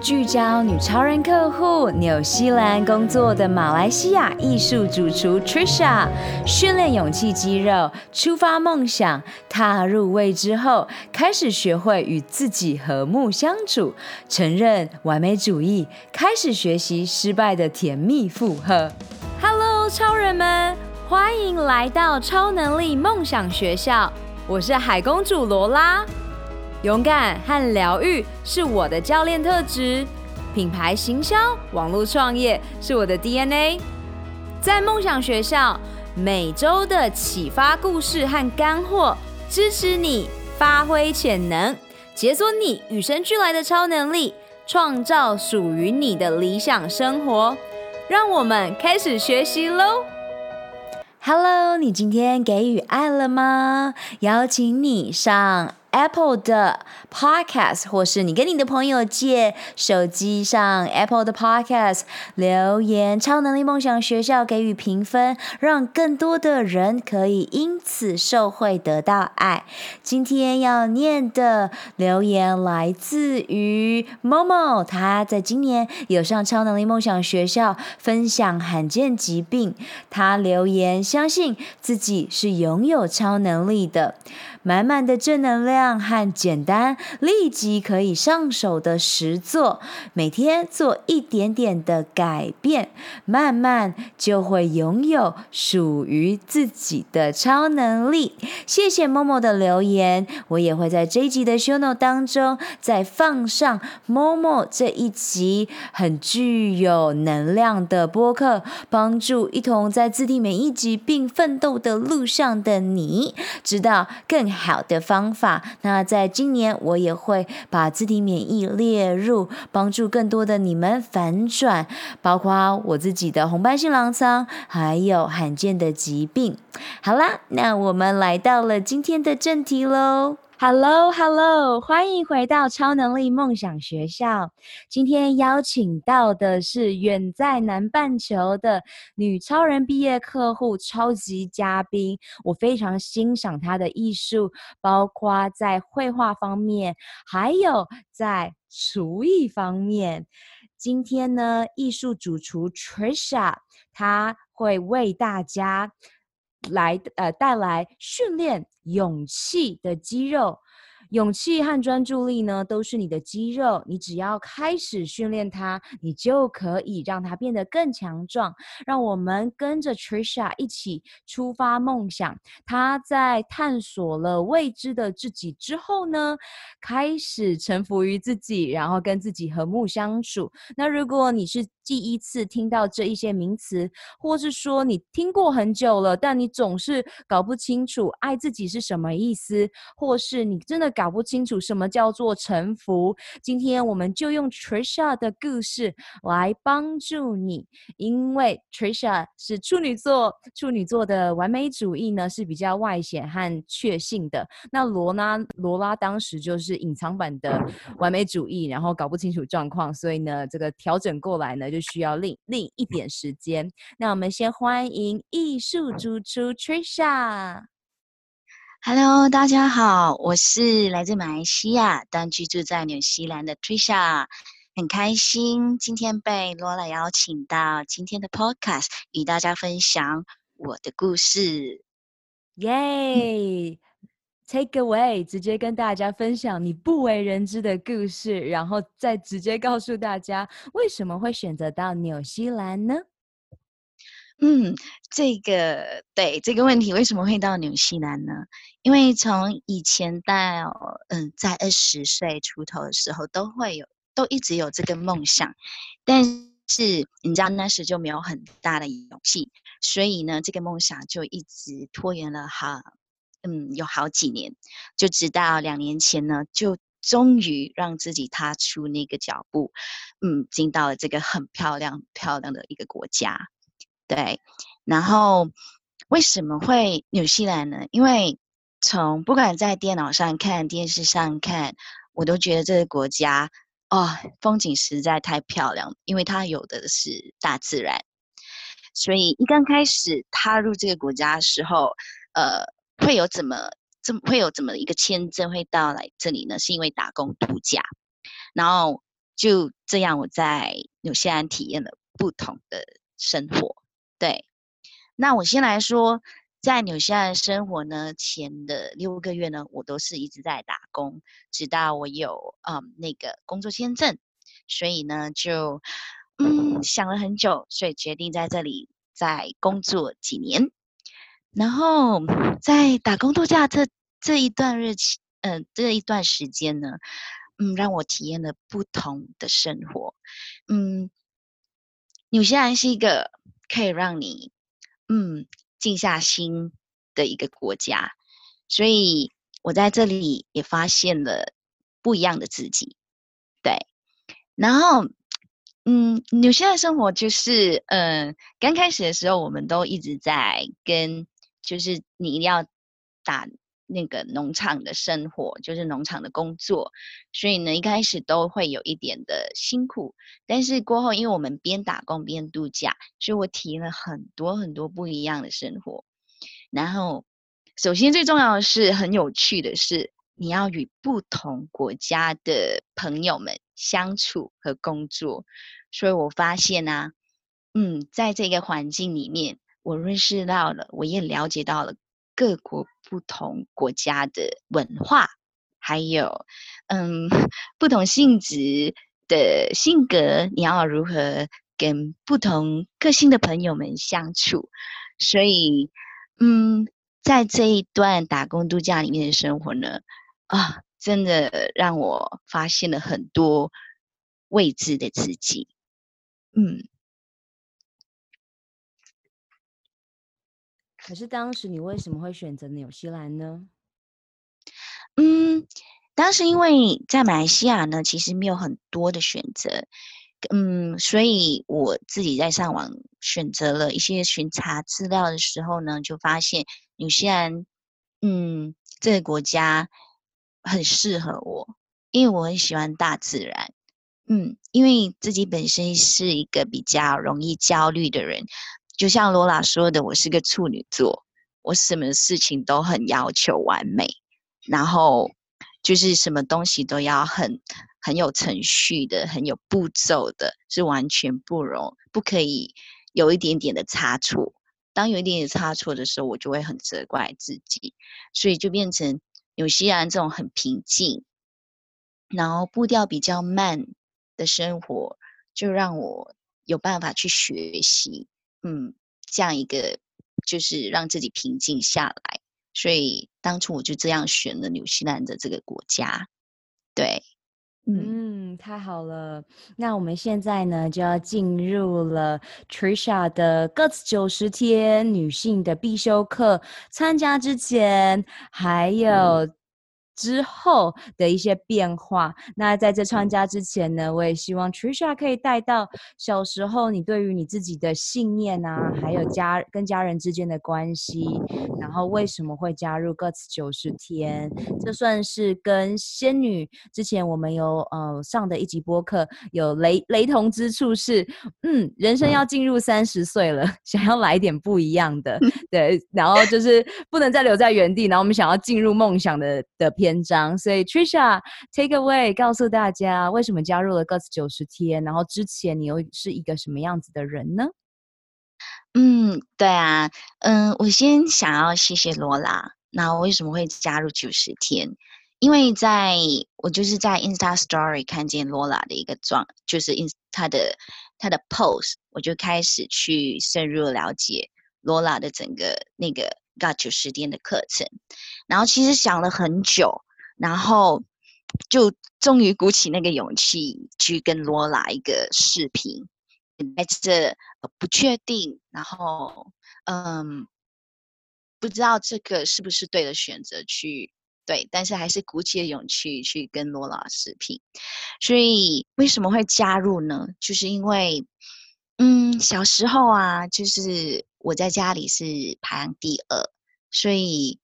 聚焦女超人客户，纽西兰工作的马来西亚艺术主厨 Trisha，训练勇气肌肉，出发梦想，踏入未知后，开始学会与自己和睦相处，承认完美主义，开始学习失败的甜蜜负荷。Hello，超人们，欢迎来到超能力梦想学校，我是海公主罗拉。勇敢和疗愈是我的教练特质，品牌行销、网络创业是我的 DNA。在梦想学校，每周的启发故事和干货，支持你发挥潜能，解锁你与生俱来的超能力，创造属于你的理想生活。让我们开始学习喽！Hello，你今天给予爱了吗？邀请你上。Apple 的 Podcast，或是你跟你的朋友借手机上 Apple 的 Podcast 留言，超能力梦想学校给予评分，让更多的人可以因此受惠得到爱。今天要念的留言来自于 Momo，他在今年有上超能力梦想学校分享罕见疾病，他留言相信自己是拥有超能力的。满满的正能量和简单立即可以上手的实作，每天做一点点的改变，慢慢就会拥有属于自己的超能力。谢谢 Momo 的留言，我也会在这一集的 show note 当中再放上 Momo 这一集很具有能量的播客，帮助一同在自体免疫疾病奋斗的路上的你，知道更好的方法。那在今年，我也会把自体免疫列入，帮助更多的你们反转，包括我自己的红斑性狼疮，还有罕见的疾病。好啦，那我们来到了今天的正题喽。Hello，Hello，欢迎回到超能力梦想学校。今天邀请到的是远在南半球的女超人毕业客户超级嘉宾。我非常欣赏她的艺术，包括在绘画方面，还有在厨艺方面。今天呢，艺术主厨 Trisha，她会为大家。来，呃，带来训练勇气的肌肉。勇气和专注力呢，都是你的肌肉。你只要开始训练它，你就可以让它变得更强壮。让我们跟着 Trisha 一起出发梦想。她在探索了未知的自己之后呢，开始臣服于自己，然后跟自己和睦相处。那如果你是第一次听到这一些名词，或是说你听过很久了，但你总是搞不清楚爱自己是什么意思，或是你真的搞不清楚什么叫做臣服，今天我们就用 Trisha 的故事来帮助你，因为 Trisha 是处女座，处女座的完美主义呢是比较外显和确信的。那罗拉罗拉当时就是隐藏版的完美主义，然后搞不清楚状况，所以呢这个调整过来呢需要另另一点时间。那我们先欢迎艺术主厨 Trisha。Hello，大家好，我是来自马来西亚但居住在纽西兰的 Trisha，很开心今天被罗拉邀请到今天的 Podcast 与大家分享我的故事。耶、嗯、Take away，直接跟大家分享你不为人知的故事，然后再直接告诉大家为什么会选择到纽西兰呢？嗯，这个对这个问题为什么会到纽西兰呢？因为从以前到嗯，在二十岁出头的时候，都会有，都一直有这个梦想，但是你知道那时就没有很大的勇气，所以呢，这个梦想就一直拖延了好，嗯，有好几年，就直到两年前呢，就终于让自己踏出那个脚步，嗯，进到了这个很漂亮漂亮的一个国家。对，然后为什么会纽西兰呢？因为从不管在电脑上看、电视上看，我都觉得这个国家哦，风景实在太漂亮，因为它有的是大自然。所以一刚开始踏入这个国家的时候，呃，会有怎么这么会有怎么一个签证会到来这里呢？是因为打工度假，然后就这样，我在纽西兰体验了不同的生活。对，那我先来说，在纽西兰生活呢，前的六个月呢，我都是一直在打工，直到我有嗯那个工作签证，所以呢就嗯想了很久，所以决定在这里再工作几年。然后在打工度假这这一段日期，嗯、呃，这一段时间呢，嗯，让我体验了不同的生活。嗯，纽西兰是一个可以让你嗯静下心的一个国家，所以我在这里也发现了不一样的自己。对，然后嗯，纽西兰生活就是嗯、呃，刚开始的时候，我们都一直在跟。就是你一定要打那个农场的生活，就是农场的工作，所以呢，一开始都会有一点的辛苦，但是过后，因为我们边打工边度假，所以我体验了很多很多不一样的生活。然后，首先最重要的是，很有趣的是，你要与不同国家的朋友们相处和工作，所以我发现呢、啊，嗯，在这个环境里面。我认识到了，我也了解到了各国不同国家的文化，还有嗯 不同性质的性格，你要如何跟不同个性的朋友们相处？所以嗯，在这一段打工度假里面的生活呢，啊，真的让我发现了很多未知的自己，嗯。可是当时你为什么会选择纽西兰呢？嗯，当时因为在马来西亚呢，其实没有很多的选择，嗯，所以我自己在上网选择了一些巡查资料的时候呢，就发现纽西兰，嗯，这个国家很适合我，因为我很喜欢大自然，嗯，因为自己本身是一个比较容易焦虑的人。就像罗拉说的，我是个处女座，我什么事情都很要求完美，然后就是什么东西都要很很有程序的，很有步骤的，是完全不容不可以有一点点的差错。当有一点点差错的时候，我就会很责怪自己，所以就变成纽西兰这种很平静，然后步调比较慢的生活，就让我有办法去学习。嗯，这样一个就是让自己平静下来，所以当初我就这样选了纽西兰的这个国家。对，嗯，嗯，太好了。那我们现在呢就要进入了 Trisha 的 Guts 九十天女性的必修课。参加之前还有。嗯之后的一些变化。那在这参加之前呢，我也希望 Trisha 可以带到小时候你对于你自己的信念啊，还有家跟家人之间的关系，然后为什么会加入 Guts 九十天？这算是跟仙女之前我们有呃上的一集播客有雷雷同之处是，嗯，人生要进入三十岁了，想要来点不一样的，对，然后就是不能再留在原地，然后我们想要进入梦想的的片。篇章，所以 Trisha take away 告诉大家为什么加入了 Gus 九十天，然后之前你又是一个什么样子的人呢？嗯，对啊，嗯，我先想要谢谢罗拉。那我为什么会加入九十天？因为在我就是在 Insta Story 看见罗拉的一个状，就是 in 他的他的 post，我就开始去深入了解罗拉的整个那个 Guts 九十天的课程。然后其实想了很久，然后就终于鼓起那个勇气去跟罗拉一个视频，在这不确定，然后嗯，不知道这个是不是对的选择去对，但是还是鼓起了勇气去跟罗拉视频。所以为什么会加入呢？就是因为嗯，小时候啊，就是我在家里是排行第二，所以。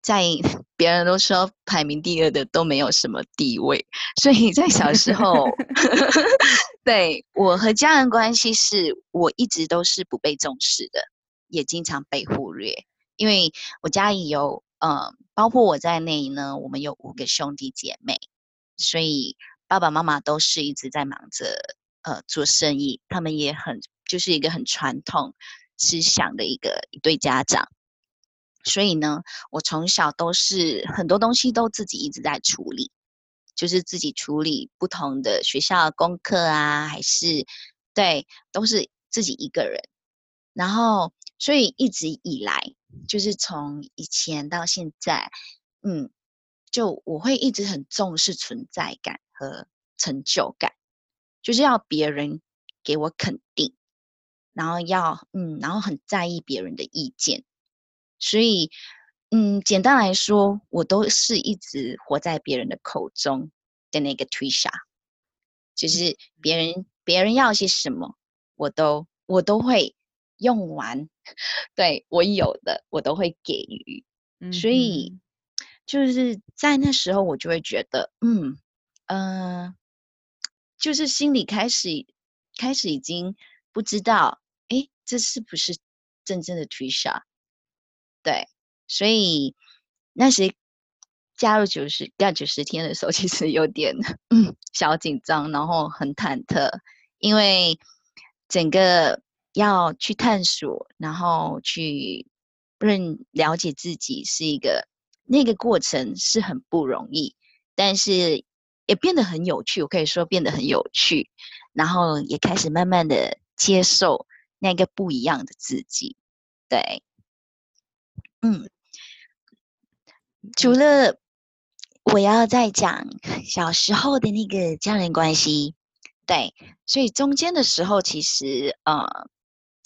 在 别人都说排名第二的都没有什么地位，所以在小时候，对我和家人关系是我一直都是不被重视的，也经常被忽略。因为我家里有，嗯，包括我在内呢，我们有五个兄弟姐妹，所以爸爸妈妈都是一直在忙着呃做生意，他们也很就是一个很传统思想的一个一对家长，所以呢，我从小都是很多东西都自己一直在处理，就是自己处理不同的学校的功课啊，还是对，都是自己一个人，然后所以一直以来，就是从以前到现在，嗯。就我会一直很重视存在感和成就感，就是要别人给我肯定，然后要嗯，然后很在意别人的意见，所以嗯，简单来说，我都是一直活在别人的口中的那个 Trisha，就是别。人别人要些什么，我都我都会用完，对，我有的我都会给予，所以。嗯就是在那时候，我就会觉得，嗯，呃，就是心里开始开始已经不知道，哎，这是不是真正的 Trisha？对，所以那时加入九十干九十天的时候，其实有点嗯小紧张，然后很忐忑，因为整个要去探索，然后去认了解自己是一个。那个过程是很不容易，但是也变得很有趣。我可以说变得很有趣，然后也开始慢慢的接受那个不一样的自己。对，嗯，除了我要再讲小时候的那个家人关系，对，所以中间的时候，其实呃，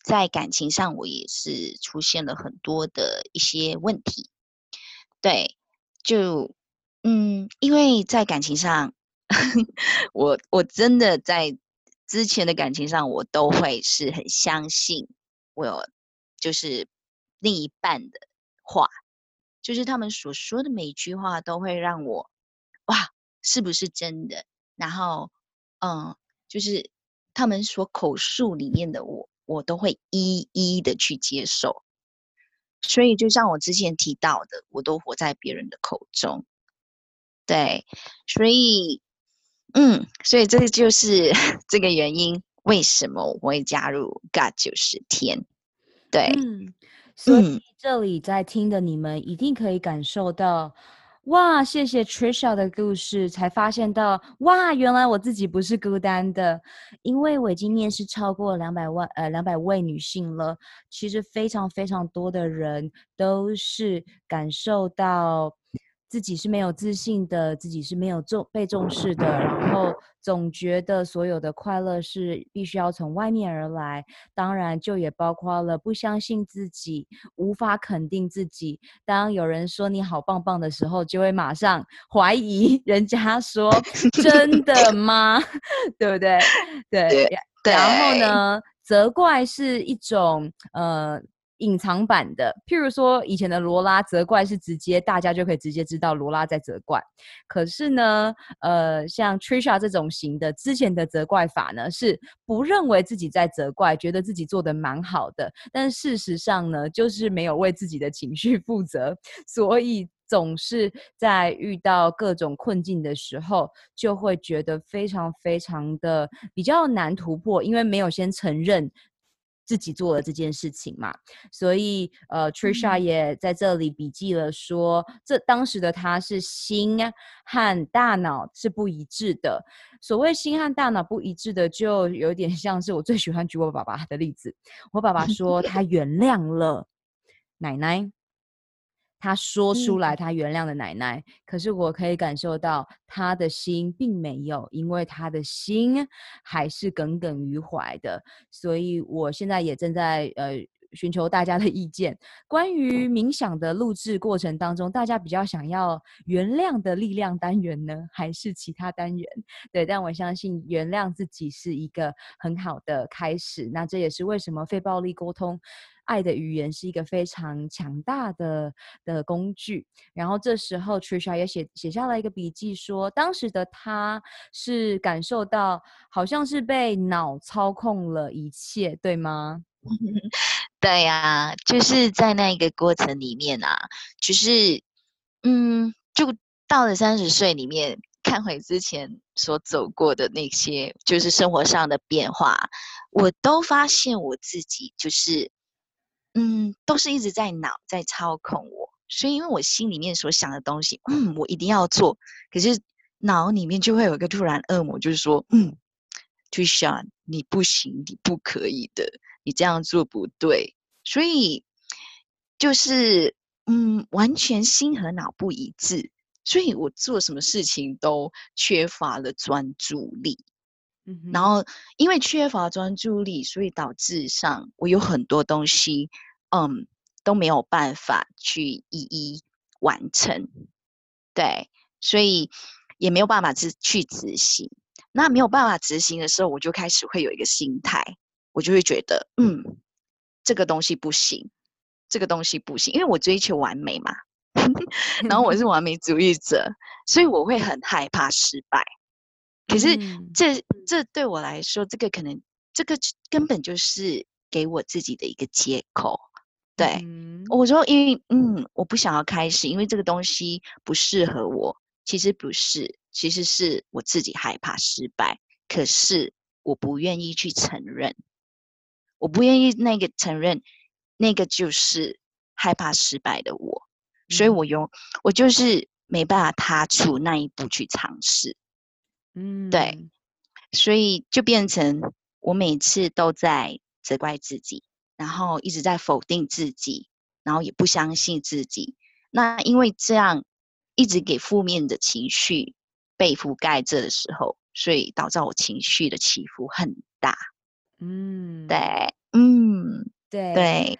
在感情上我也是出现了很多的一些问题。对，就嗯，因为在感情上，我我真的在之前的感情上，我都会是很相信我有就是另一半的话，就是他们所说的每一句话都会让我哇，是不是真的？然后嗯，就是他们所口述里面的我，我都会一一的去接受。所以，就像我之前提到的，我都活在别人的口中。对，所以，嗯，所以这个就是 这个原因，为什么我会加入 God 九十天？对，嗯，所以这里在听的你们一定可以感受到。哇，谢谢 Trisha 的故事，才发现到哇，原来我自己不是孤单的，因为我已经面试超过两百万呃两百位女性了，其实非常非常多的人都是感受到。自己是没有自信的，自己是没有重被重视的，然后总觉得所有的快乐是必须要从外面而来，当然就也包括了不相信自己，无法肯定自己。当有人说你好棒棒的时候，就会马上怀疑 人家说 真的吗？对不对？对对。然后呢，责怪是一种呃。隐藏版的，譬如说以前的罗拉责怪是直接，大家就可以直接知道罗拉在责怪。可是呢，呃，像 Trisha 这种型的，之前的责怪法呢，是不认为自己在责怪，觉得自己做得蛮好的，但事实上呢，就是没有为自己的情绪负责，所以总是在遇到各种困境的时候，就会觉得非常非常的比较难突破，因为没有先承认。自己做了这件事情嘛，所以呃，Trisha 也在这里笔记了说，这当时的他是心和大脑是不一致的。所谓心和大脑不一致的，就有点像是我最喜欢举我爸爸的例子。我爸爸说 他原谅了奶奶。他说出来，他原谅了奶奶，嗯，可是我可以感受到他的心并没有，因为他的心还是耿耿于怀的。所以我现在也正在呃寻求大家的意见，关于冥想的录制过程当中，大家比较想要原谅的力量单元呢，还是其他单元？对，但我相信原谅自己是一个很好的开始。那这也是为什么非暴力沟通。爱的语言是一个非常强大的的工具。然后这时候，Trisha 也写写下了一个笔记说，说当时的他是感受到好像是被脑操控了一切，对吗？对呀、就是在那一个过程里面啊，就是嗯，就到了三十岁里面，看回之前所走过的那些，就是生活上的变化，我都发现我自己就是，嗯，都是一直在脑在操控我。所以，因为我心里面所想的东西，嗯，我一定要做，可是脑里面就会有一个突然恶魔，就是说，嗯就想你不行，你不可以的，你这样做不对。所以，就是，嗯，完全心和脑不一致。所以我做什么事情都缺乏了专注力，嗯，然后因为缺乏专注力，所以导致上我有很多东西，嗯，都没有办法去一一完成，对，所以也没有办法去去执行。那没有办法执行的时候，我就开始会有一个心态，我就会觉得，嗯，这个东西不行，这个东西不行，因为我追求完美嘛。然后我是完美主义者，所以我会很害怕失败。可是这这对我来说，这个可能这个根本就是给我自己的一个借口。对，我说，因为嗯，我不想要开始，因为这个东西不适合我。其实不是，其实是我自己害怕失败。可是我不愿意去承认，我不愿意那个承认，那个就是害怕失败的我。所以我用我就是没办法踏出那一步去尝试，嗯，对，所以就变成我每次都在责怪自己，然后一直在否定自己，然后也不相信自己。那因为这样一直给负面的情绪被覆盖着的时候，所以导致我情绪的起伏很大。嗯，对，嗯，对对。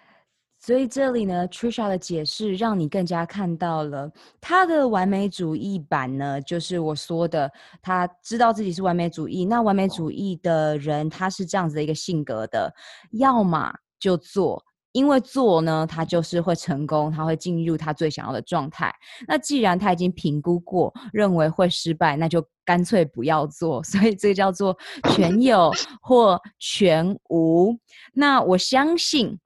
所以这里呢，Trisha 的解释让你更加看到了他的完美主义版呢，就是我说的，他知道自己是完美主义。那完美主义的人，他是这样子的一个性格的，要么就做，因为做呢，他就是会成功，他会进入他最想要的状态。那既然他已经评估过，认为会失败，那就干脆不要做。所以这个叫做 全有或全无。那我相信。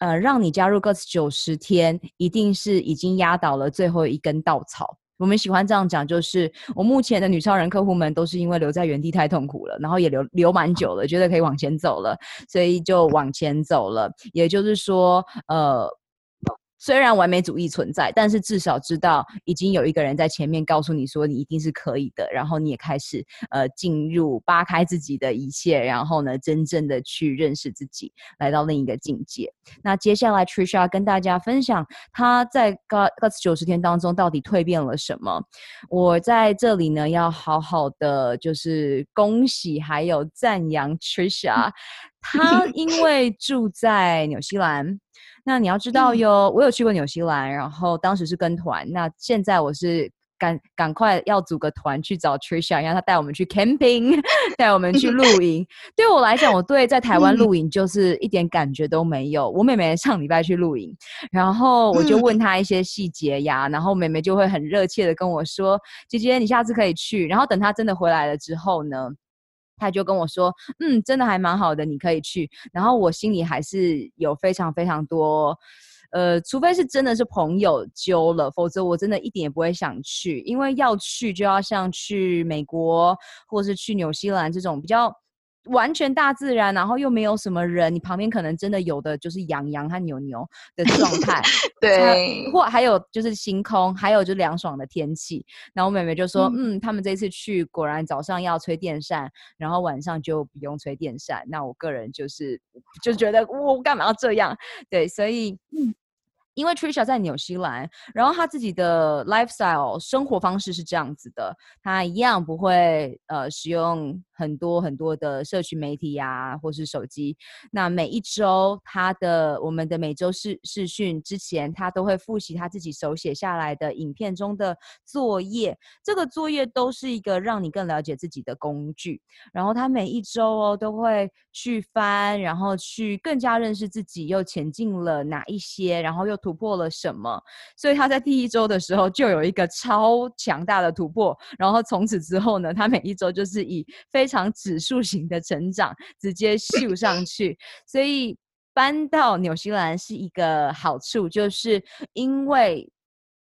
呃，让你加入 Guts 九十天，一定是已经压倒了最后一根稻草。我们喜欢这样讲，就是我目前的女超人客户们都是因为留在原地太痛苦了，然后也留留蛮久了，觉得可以往前走了，所以就往前走了。也就是说，呃。虽然完美主义存在，但是至少知道已经有一个人在前面告诉你说你一定是可以的，然后你也开始呃进入扒开自己的一切，然后呢真正的去认识自己，来到另一个境界。那接下来 Trisha 要跟大家分享他在 Guts 九十天当中到底蜕变了什么。我在这里呢要好好的就是恭喜还有赞扬 Trisha，他 因为住在纽西兰。那你要知道哟，嗯、我有去过纽西兰，然后当时是跟团。那现在我是赶赶快要组个团去找 Trisha，让他带我们去 camping，带我们去露营。对我来讲，我对在台湾露营就是一点感觉都没有。我妹妹上礼拜去露营，然后我就问她一些细节呀，然后妹妹就会很热切的跟我说：“姐姐，你下次可以去。”然后等她真的回来了之后呢，他就跟我说：“嗯，真的还蛮好的，你可以去。”然后我心里还是有非常非常多，呃，除非是真的是朋友揪了，否则我真的一点也不会想去，因为要去就要像去美国或是去纽西兰这种比较。完全大自然，然后又没有什么人，你旁边可能真的有的就是羊羊和牛牛的状 态，对，或还有就是星空，还有就凉爽的天气。然后我妹妹就说：“嗯，嗯，他们这次去果然早上要吹电扇，然后晚上就不用吹电扇。”那我个人就是就觉得我干嘛要这样？对，所以。嗯因为 Trisha 在纽西兰，然后他自己的 lifestyle 生活方式是这样子的，他一样不会呃使用很多很多的社群媒体呀、啊，或是手机。那每一周他的我们的每周视视讯之前，他都会复习他自己手写下来的影片中的作业。这个作业都是一个让你更了解自己的工具。然后他每一周哦都会去翻，然后去更加认识自己，又前进了哪一些，然后又突。突破了什么？所以他在第一周的时候就有一个超强大的突破，然后从此之后呢，他每一周就是以非常指数型的成长直接秀上去。所以搬到纽西兰是一个好处，就是因为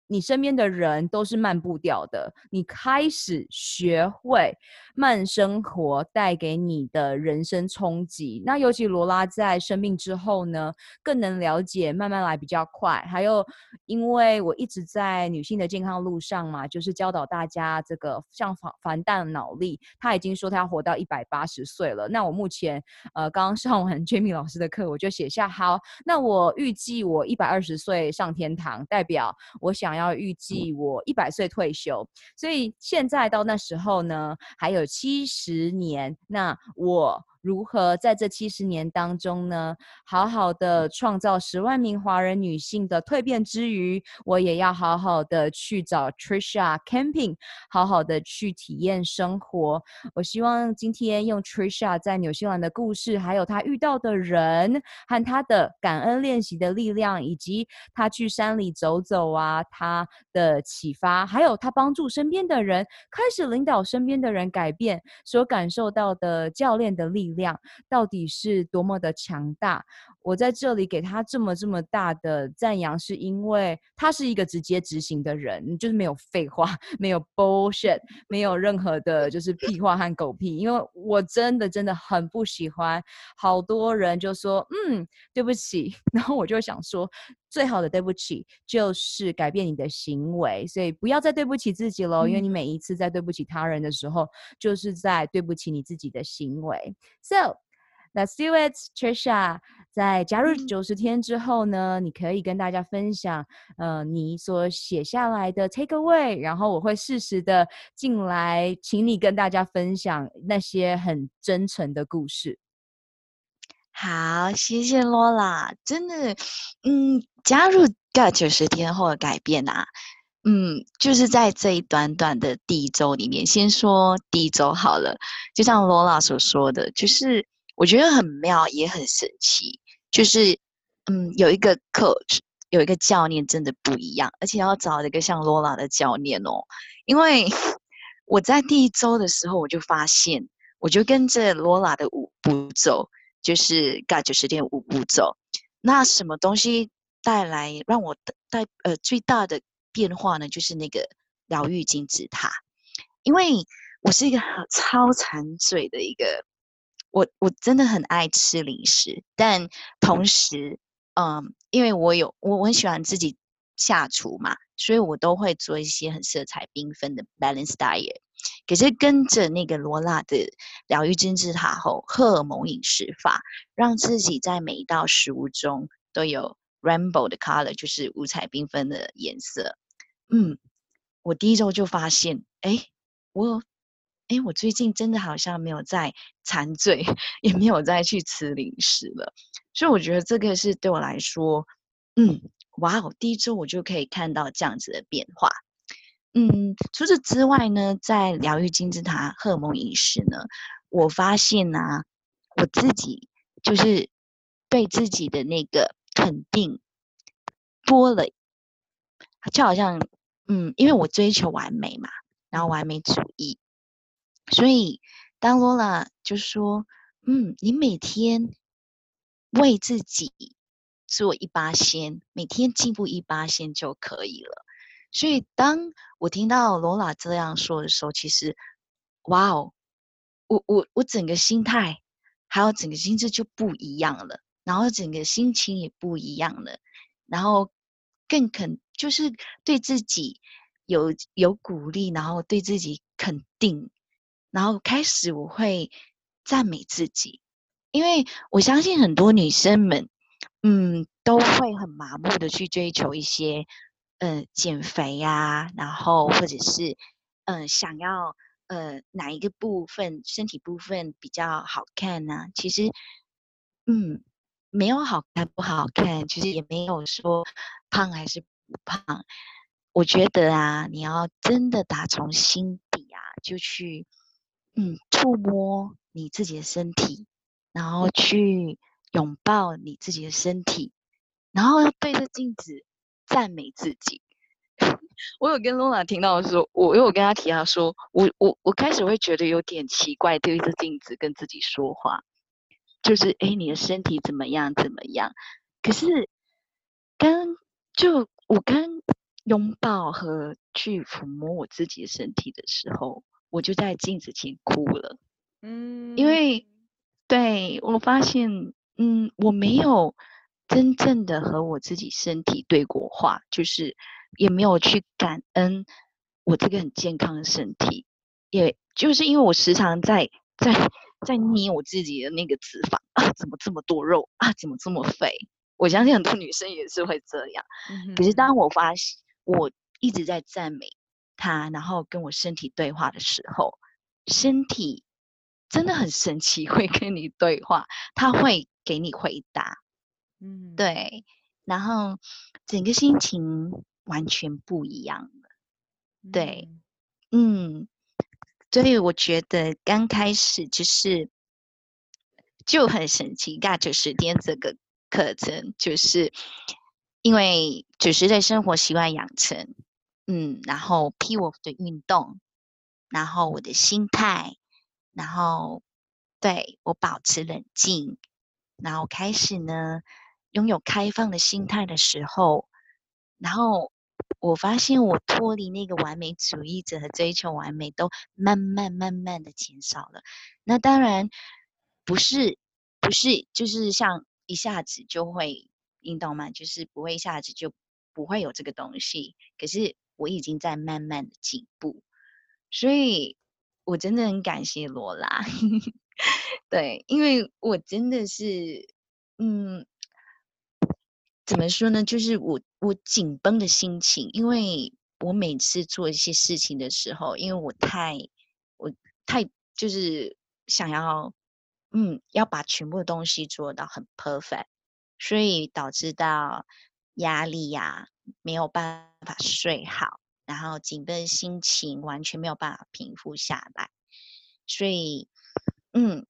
你身边的人都是慢步调的，你开始学会慢生活带给你的人生冲击。那尤其罗拉在生病之后呢，更能了解慢慢来比较快。还有，因为我一直在女性的健康路上嘛，就是教导大家这个像樊樊诞脑力，他已经说他要活到一百八十岁了。那我目前呃刚刚上完 Jamie 老师的课，我就写下好，那我预计我一百二十岁上天堂，代表我想。要预计我一百岁退休，所以现在到那时候呢，还有七十年。那我。如何在这七十年当中呢，好好的创造十万名华人女性的蜕变之余，我也要好好的去找 Trisha Camping，好好的去体验生活。我希望今天用 Trisha 在纽西兰的故事，还有她遇到的人和她的感恩练习的力量，以及她去山里走走啊，她的启发，还有她帮助身边的人，开始领导身边的人改变，所感受到的教练的力量。量到底是多么的强大？我在这里给他这么这么大的赞扬，是因为他是一个直接执行的人，就是没有废话，没有 bullshit，没有任何的就是屁话和狗屁。因为我真的真的很不喜欢，好多人就说嗯对不起，然后我就想说，最好的对不起就是改变你的行为，所以不要再对不起自己喽，因为你每一次在对不起他人的时候，就是在对不起你自己的行为。So let's do it, Trisha。在加入九十天之后呢，你可以跟大家分享，呃，你所写下来的 take away，然后我会适时的进来，请你跟大家分享那些很真诚的故事。好，谢谢罗拉，真的，嗯，加入 GOT 九十天后的改变啊，嗯，就是在这一短短的第一周里面，先说第一周好了，就像罗拉所说的，就是我觉得很妙，也很神奇。就是，嗯，有一个 coach，有一个教练真的不一样，而且要找一个像罗拉的教练哦。因为我在第一周的时候，我就发现，我就跟着罗拉的五步骤，就是 GOT 九十天五步骤。那什么东西带来让我带呃最大的变化呢？就是那个疗愈金字塔，因为我是一个超馋嘴的一个。我我真的很爱吃零食，但同时，嗯，因为我有我我很喜欢自己下厨嘛，所以我都会做一些很色彩缤纷的 balance diet。可是跟着那个罗拉的疗愈金字塔后，荷尔蒙饮食法，让自己在每一道食物中都有 rainbow 的 color，就是五彩缤纷的颜色。嗯，我第一周就发现，哎，我。哎，我最近真的好像没有在馋嘴，也没有再去吃零食了，所以我觉得这个是对我来说，嗯，哇哦，第一周我就可以看到这样子的变化。嗯，除此之外呢，在疗愈金字塔荷尔蒙饮食呢，我发现呢、啊，我自己就是对自己的那个肯定多了，就好像，嗯，因为我追求完美嘛，然后完美主义。所以，当罗拉就说：“嗯，你每天为自己做一八仙，每天进步一八仙就可以了。”所以，当我听到罗拉这样说的时候，其实，哇哦，我我我整个心态还有整个心智就不一样了，然后整个心情也不一样了，然后更肯就是对自己有有鼓励，然后对自己肯定。然后开始我会赞美自己，因为我相信很多女生们，嗯，都会很麻木的去追求一些，嗯、呃，减肥呀、啊，然后或者是，嗯、想要，呃，哪一个部分身体部分比较好看呢、其实，嗯，没有好看不好看，其实也没有说胖还是不胖。我觉得啊，你要真的打从心底啊，就去。嗯，触摸你自己的身体，然后去拥抱你自己的身体，然后要对着镜子赞美自己。我有跟罗拉听到说，我因为我跟他提到说，我我我开始会觉得有点奇怪，对着镜子跟自己说话，就是哎，你的身体怎么样怎么样？可是刚就我刚拥抱和去抚摸我自己的身体的时候，我就在镜子前哭了。嗯，因为对我发现，嗯，我没有真正的和我自己身体对过话，就是也没有去感恩我这个很健康的身体，也就是因为我时常在在在捏我自己的那个脂肪啊，怎么这么多肉啊，怎么这么肥？我相信很多女生也是会这样。嗯。可是当我发现。我一直在赞美他，然后跟我身体对话的时候，身体真的很神奇，会跟你对话，他会给你回答，嗯，对，然后整个心情完全不一样了，对，嗯，所以我觉得刚开始就是就很神奇，尬九十天这个课程就是。因为就是在生活习惯养成，嗯，然后 P-Walk 的运动，然后我的心态，然后对我保持冷静，然后开始呢拥有开放的心态的时候，然后我发现我脱离那个完美主义者和追求完美都慢慢慢慢的减少了。那当然不是不是就是像一下子就会。引导嘛，就是不会一下子就不会有这个东西。可是我已经在慢慢的进步，所以我真的很感谢罗拉。对，因为我真的是，嗯，怎么说呢？就是我我紧绷的心情，因为我每次做一些事情的时候，因为我太我太就是想要，嗯，要把全部的东西做到很 perfect。所以导致到压力呀、没有办法睡好，然后紧绷的心情完全没有办法平复下来。所以，嗯，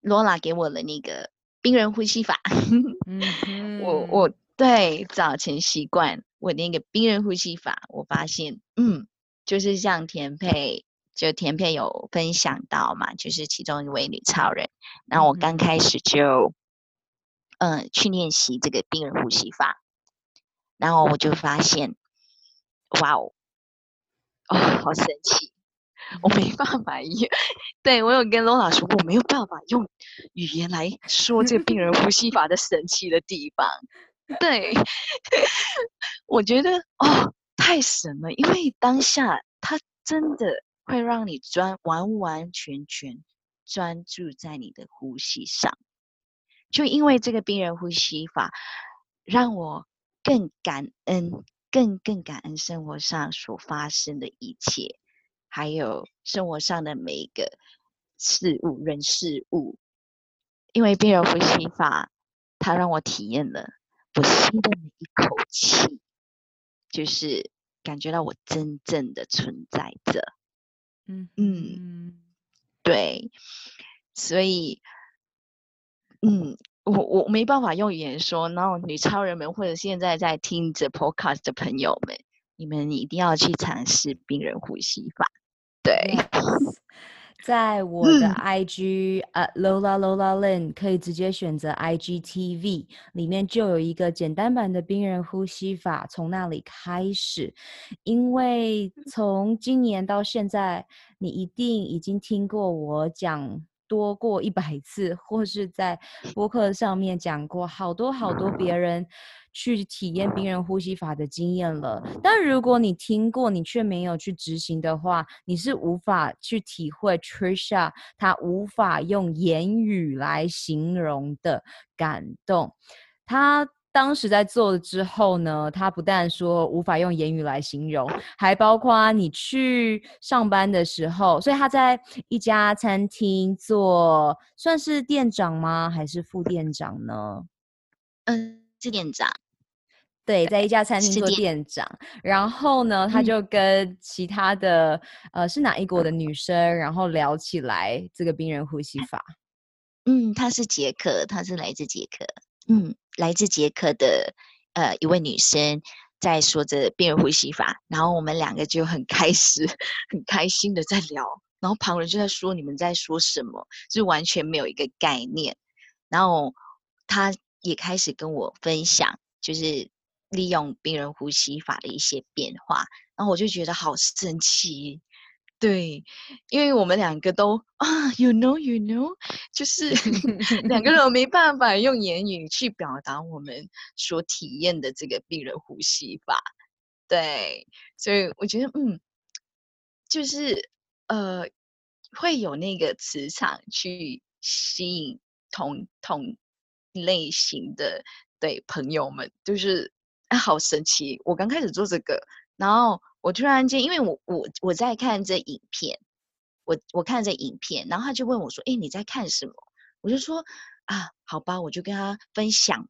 罗拉给我了那个冰人呼吸法，嗯，我我对早晨习惯我那个冰人呼吸法，我发现，嗯，就是像田佩，就田佩有分享到嘛，就是其中一位女超人，然后我刚开始就。嗯，去练习这个冰人呼吸法，然后我就发现，哇哦，哦，好神奇！我没办法用，对，我有跟罗老师说，我没有办法用语言来说这个病人呼吸法的神奇的地方。对，我觉得哦，太神了，因为当下它真的会让你专完完全全专注在你的呼吸上。就因为这个病人呼吸法，让我更感恩，更更感恩生活上所发生的一切，还有生活上的每一个事物、人事物。因为病人呼吸法，它让我体验了我吸的每一口气，就是感觉到我真正的存在着。嗯嗯，对，所以。嗯，我我没办法用语言说，然后女超人们或者现在在听着 podcast 的朋友们，你们一定要去尝试冰人呼吸法。对，yes. 在我的 IG 呃、嗯 uh, Lola Lola Lin 可以直接选择 IGTV，里面就有一个简单版的冰人呼吸法，从那里开始。因为从今年到现在，你一定已经听过我讲。多过一百次，或是在播客上面讲过好多好多别人去体验病人呼吸法的经验了。但如果你听过，你却没有去执行的话，你是无法去体会 Trisha 她无法用言语来形容的感动。她。当时在做了之后呢，他不但说无法用言语来形容，还包括你去上班的时候，所以他在一家餐厅做，算是店长吗？还是副店长呢？嗯，是店长。对，在一家餐厅做店长。然后呢，他就跟其他的、嗯、呃是哪一国的女生，然后聊起来这个冰人呼吸法。嗯，他是捷克，他是来自捷克。嗯。来自捷克的呃一位女生在说着病人呼吸法，然后我们两个就很开始很开心的在聊，然后旁人就在说，你们在说什么，就完全没有一个概念。然后她也开始跟我分享，就是利用病人呼吸法的一些变化，然后我就觉得好神奇。对，因为我们两个都啊，you know，you know，就是 两个人 没办法用言语去表达我们所体验的这个病人呼吸法。对，所以我觉得，嗯，就是呃，会有那个磁场去吸引同同类型的对朋友们，就是啊，好神奇！我刚开始做这个，然后。我突然间，因为我我我在看这影片，我我看这影片，然后他就问我说：“哎，你在看什么？”我就说：“啊，好吧。”我就跟他分享。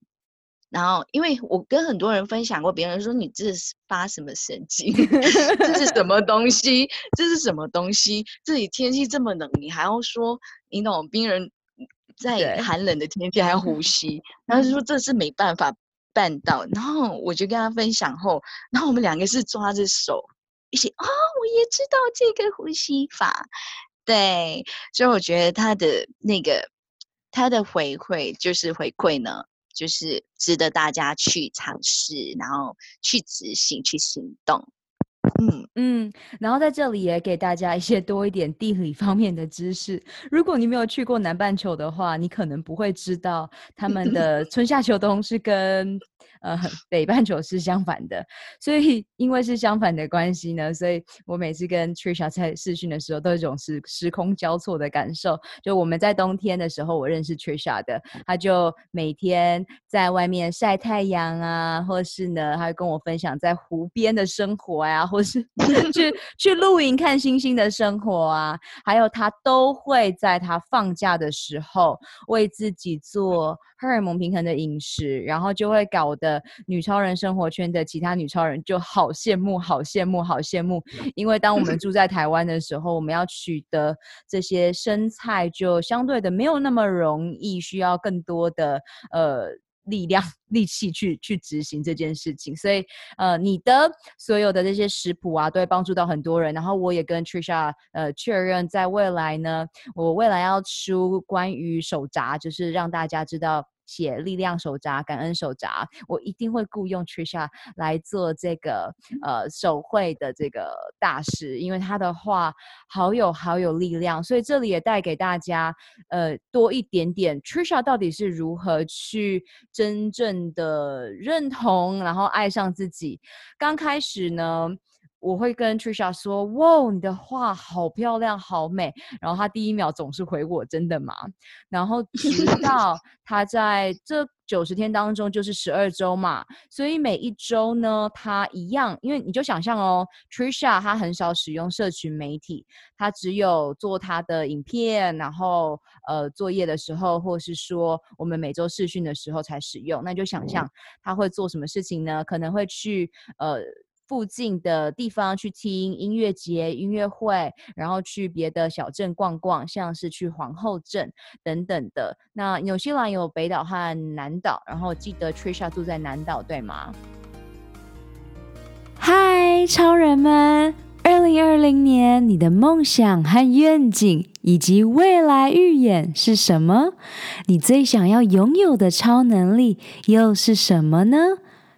然后，因为我跟很多人分享过，别人说：“你这是发什么神经？这是什么东西？这是什么东西？这里天气这么冷，你还要说你懂？冰人在寒冷的天气还要呼吸，然后就说这是没办法。”办到，然后我就跟他分享后，然后我们两个是抓着手一起啊、哦，我也知道这个呼吸法，对，所以我觉得他的那个他的回馈就是回馈呢，就是值得大家去尝试，然后去执行，去行动。嗯嗯，然后在这里也给大家一些多一点地理方面的知识。如果你没有去过南半球的话，你可能不会知道他们的 春夏秋冬是跟。呃，北半球是相反的，所以因为是相反的关系呢，所以我每次跟 Trisha 在视讯的时候，都有一种时时空交错的感受。就我们在冬天的时候，我认识 Trisha 的，他就每天在外面晒太阳啊，或是呢，他跟我分享在湖边的生活呀、啊，或是 去去露营看星星的生活啊，还有他都会在他放假的时候为自己做荷尔蒙平衡的饮食，然后就会搞得。女超人生活圈的其他女超人就好羡慕，好羡慕，好羡慕。因为当我们 住在台湾的时候，我们要取得这些生菜就相对的没有那么容易，需要更多的呃力量、力气去去执行这件事情。所以呃，你的所有的这些食谱啊，都会帮助到很多人。然后我也跟 Trisha 呃确认，在未来呢，我未来要出关于手札，就是让大家知道。写力量手札、感恩手札，我一定会雇佣 Trisha 来做这个呃手绘的这个大师，因为他的话好有好有力量，所以这里也带给大家呃多一点点 Trisha 到底是如何去真正的认同，然后爱上自己。刚开始呢。我会跟 Trisha 说：“哇，你的画好漂亮，好美。”然后他第一秒总是回我：“真的吗？”然后直到 他在这九十天当中，就是十二周嘛，所以每一周呢，他一样，因为你就想象哦，Trisha 他很少使用社群媒体，他只有做他的影片，然后呃作业的时候，或是说我们每周视讯的时候才使用。那就想象他会做什么事情呢？可能会去呃。附近的地方去听音乐节、音乐会，然后去别的小镇逛逛，像是去皇后镇等等的。那纽西兰有北岛和南岛，然后记得 Trisha 住在南岛，对吗？嗨，超人们！二零二零年你的梦想和愿景以及未来预演是什么？你最想要拥有的超能力又是什么呢？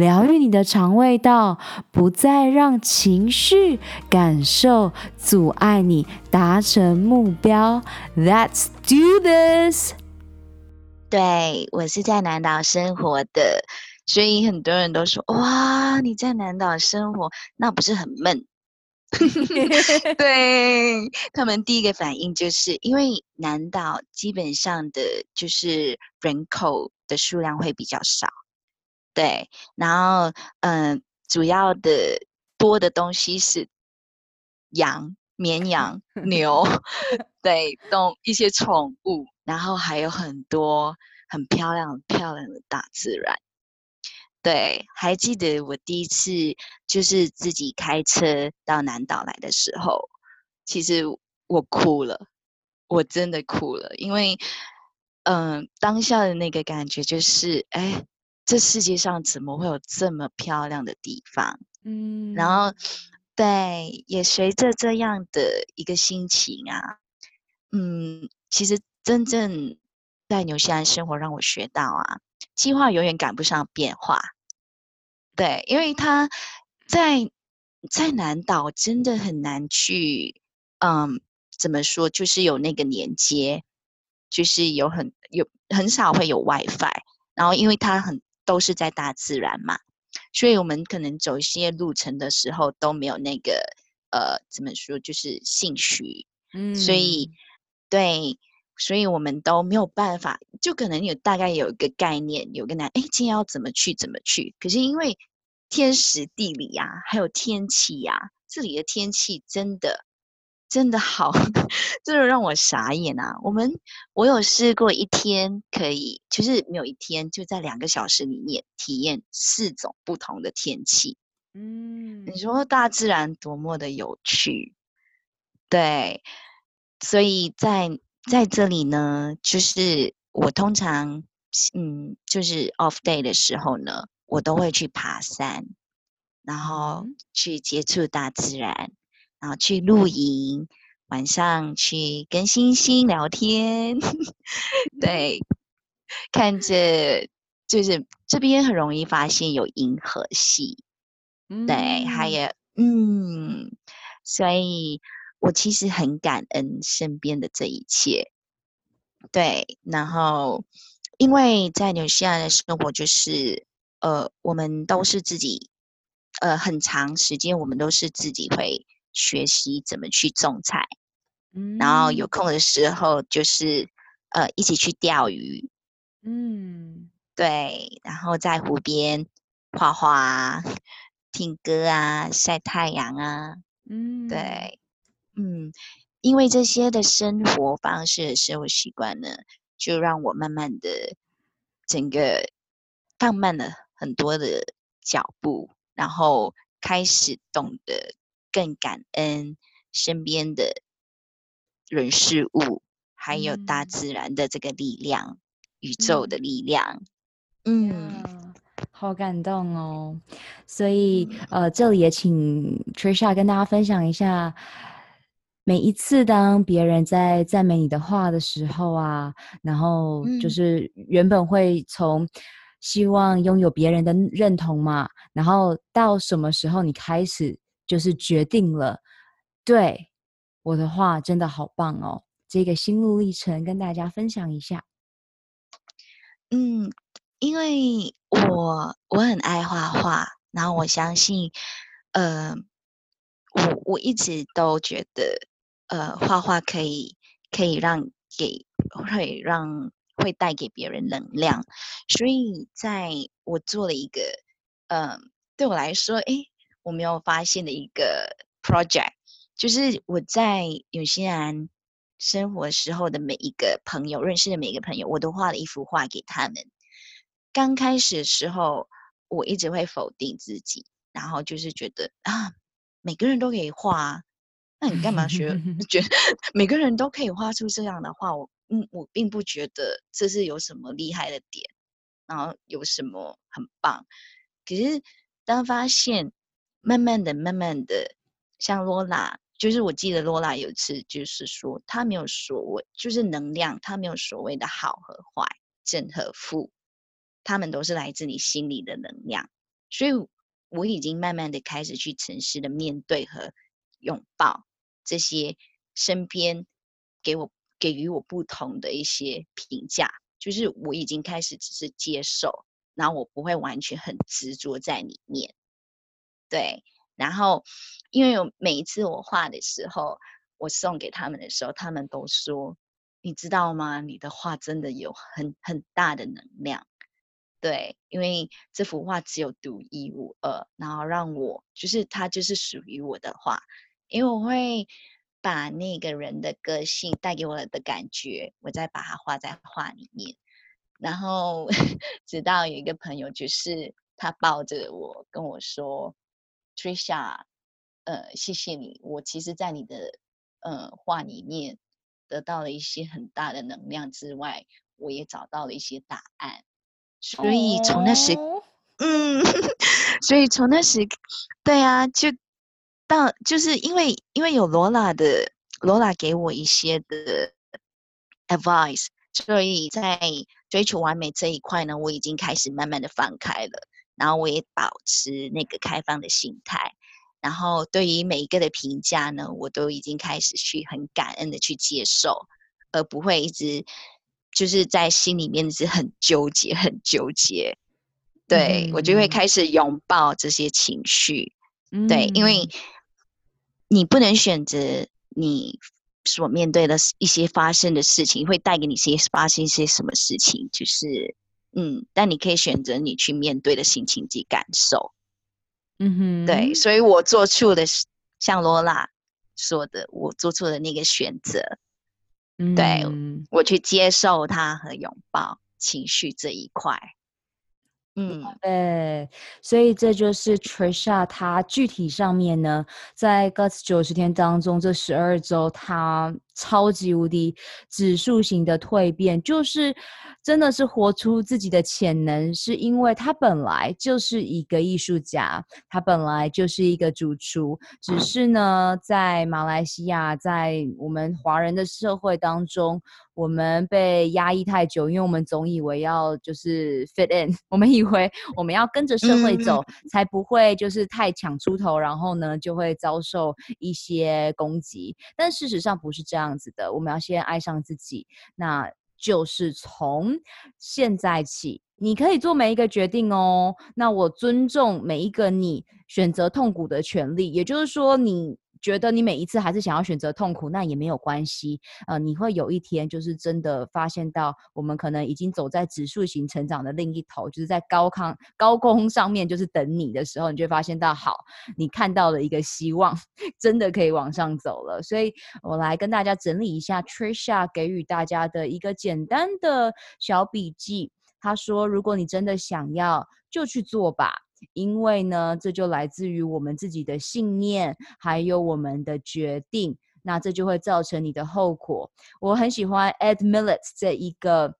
疗愈你的肠胃道，不再让情绪感受阻碍你达成目标。Let's do this。对，我是在南岛生活的，所以很多人都说，哇，你在南岛生活，那不是很闷？对，他们第一个反应就是因为南岛基本上的就是人口的数量会比较少，对，然后嗯、呃，主要的多的东西是羊、绵羊、牛，对，动一些宠物，然后还有很多很漂亮、很漂亮的大自然。对，还记得我第一次就是自己开车到南岛来的时候，其实我哭了，我真的哭了，因为，嗯、呃，当下的那个感觉就是，哎，这世界上怎么会有这么漂亮的地方？嗯，然后，对，也随着这样的一个心情啊，嗯，其实真正在纽西兰生活让我学到啊。计划永远赶不上变化，对，因为他在在南岛真的很难去，嗯，怎么说，就是有那个连接，就是有很有很少会有 WiFi，然后因为它很都是在大自然嘛，所以我们可能走一些路程的时候都没有那个呃，怎么说，就是兴趣，嗯，所以对。所以我们都没有办法，就可能有大概有一个概念，有个难，哎，今天要怎么去，怎么去？可是因为天时地利呀、啊，还有天气呀、啊，这里的天气真的真的好，真的让我傻眼啊！我们我有试过一天可以，就是没有一天就在两个小时里面体验四种不同的天气。嗯，你说大自然多么的有趣，对，所以在。在这里呢，就是我通常，嗯，就是 off day 的时候呢，我都会去爬山，然后去接触大自然，然后去露营，晚上去跟星星聊天，对，看着就是这边很容易发现有银河系，对，还有嗯，所以。我其实很感恩身边的这一切，对，然后因为在纽西兰的生活就是，呃，我们都是自己，呃，很长时间我们都是自己会学习怎么去种菜，嗯，然后有空的时候就是，呃，一起去钓鱼，嗯，对，然后在湖边画画、听歌啊、晒太阳啊，嗯，对。嗯，因为这些的生活方式、生活习惯呢，就让我慢慢的整个放慢了很多的脚步，然后开始懂得更感恩身边的人事物，还有大自然的这个力量、嗯、宇宙的力量。嗯，嗯，好感动哦。所以呃，这里也请 Trisha 跟大家分享一下。每一次当别人在赞美你的话的时候啊，然后就是原本会从希望拥有别人的认同嘛，然后到什么时候你开始就是决定了，对，我的话真的好棒哦，这个心路历程跟大家分享一下。嗯，因为我我很爱画画，然后我相信，呃，我我一直都觉得，呃，画画可以可以让给会让会带给别人能量，所以在我做了一个，嗯、呃，对我来说，诶，我没有发现的一个 project，就是我在纽西兰生活时候的每一个朋友，认识的每一个朋友，我都画了一幅画给他们。刚开始的时候，我一直会否定自己，然后就是觉得啊，每个人都可以画，那你干嘛学？觉得每个人都可以画出这样的画，我嗯，我并不觉得这是有什么厉害的点，然后有什么很棒。可是当发现，慢慢的、慢慢的，像罗拉，就是我记得罗拉有一次就是说，他没有所谓，就是能量，他没有所谓的好和坏、正和负。他们都是来自你心里的能量，所以我已经慢慢的开始去诚实的面对和拥抱这些身边给我给予我不同的一些评价，就是我已经开始只是接受，然后我不会完全很执着在里面。对，然后因为有每一次我画的时候，我送给他们的时候，他们都说：“你知道吗？你的画真的有很很大的能量。”对，因为这幅画只有独一无二，然后让我就是它就是属于我的画，因为我会把那个人的个性带给我的感觉，我再把它画在画里面。然后 直到有一个朋友，就是他抱着我跟我说：“Trisha，呃，谢谢你，我其实在你的呃话里面得到了一些很大的能量之外，我也找到了一些答案。”所以从那时，oh. 嗯，所以从那时，对啊，就到就是因为因为有罗拉的罗拉给我一些的 advice，所以在追求完美这一块呢，我已经开始慢慢的放开了，然后我也保持那个开放的心态，然后对于每一个的评价呢，我都已经开始去很感恩的去接受，而不会一直。就是在心里面是很纠结，很纠结，对、嗯、我就会开始拥抱这些情绪，嗯、对，因为你不能选择你所面对的一些发生的事情会带给你些发生一些什么事情，就是嗯，但你可以选择你去面对的心情及感受，嗯哼，对，所以我做出的像罗拉说的，我做出的那个选择。对，我去接受它和拥抱情绪这一块。嗯，对，所以这就是 Trisha 她具体上面呢，在 Guts 九十天当中这十二周，她超级无敌指数型的蜕变，就是真的是活出自己的潜能，是因为他本来就是一个艺术家，他本来就是一个主厨，只是呢，在马来西亚，在我们华人的社会当中。我们被压抑太久，因为我们总以为要就是 fit in，我们以为我们要跟着社会走，嗯、才不会就是太抢出头，然后呢就会遭受一些攻击。但事实上不是这样样子的，我们要先爱上自己，那就是从现在起，你可以做每一个决定哦。那我尊重每一个你选择痛苦的权利，也就是说你。觉得你每一次还是想要选择痛苦，那也没有关系。呃，你会有一天就是真的发现到，我们可能已经走在指数型成长的另一头，就是在高康高空上面，就是等你的时候，你就会发现到，好，你看到了一个希望，真的可以往上走了。所以我来跟大家整理一下 Trisha 给予大家的一个简单的小笔记。他说：“如果你真的想要，就去做吧。”因为呢，这就来自于我们自己的信念，还有我们的决定，那这就会造成你的后果。我很喜欢 Ed Mylett 这一个，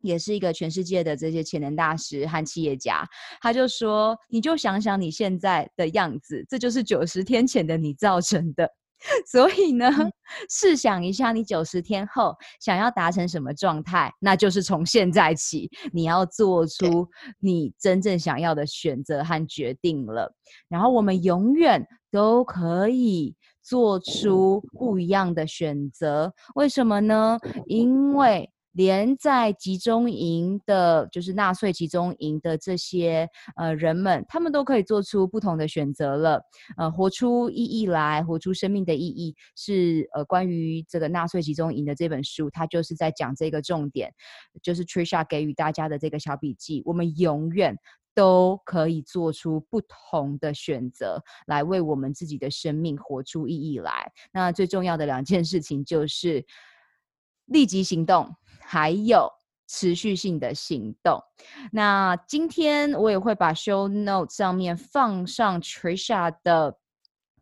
也是一个全世界的这些潜能大师和企业家，他就说：“你就想想你现在的样子，这就是九十天前的你造成的。”所以呢，嗯、试想一下，你九十天后想要达成什么状态，那就是从现在起，你要做出你真正想要的选择和决定了。然后我们永远都可以做出不一样的选择。为什么呢？因为连在集中营的，就是纳粹集中营的这些呃人们，他们都可以做出不同的选择了。呃，活出意义来，活出生命的意义，是呃关于这个纳粹集中营的这本书，它就是在讲这个重点，就是 Trisha 给予大家的这个小笔记。我们永远都可以做出不同的选择，来为我们自己的生命活出意义来。那最重要的两件事情就是立即行动。还有持续性的行动。那今天我也会把 show note 上面放上 Trisha 的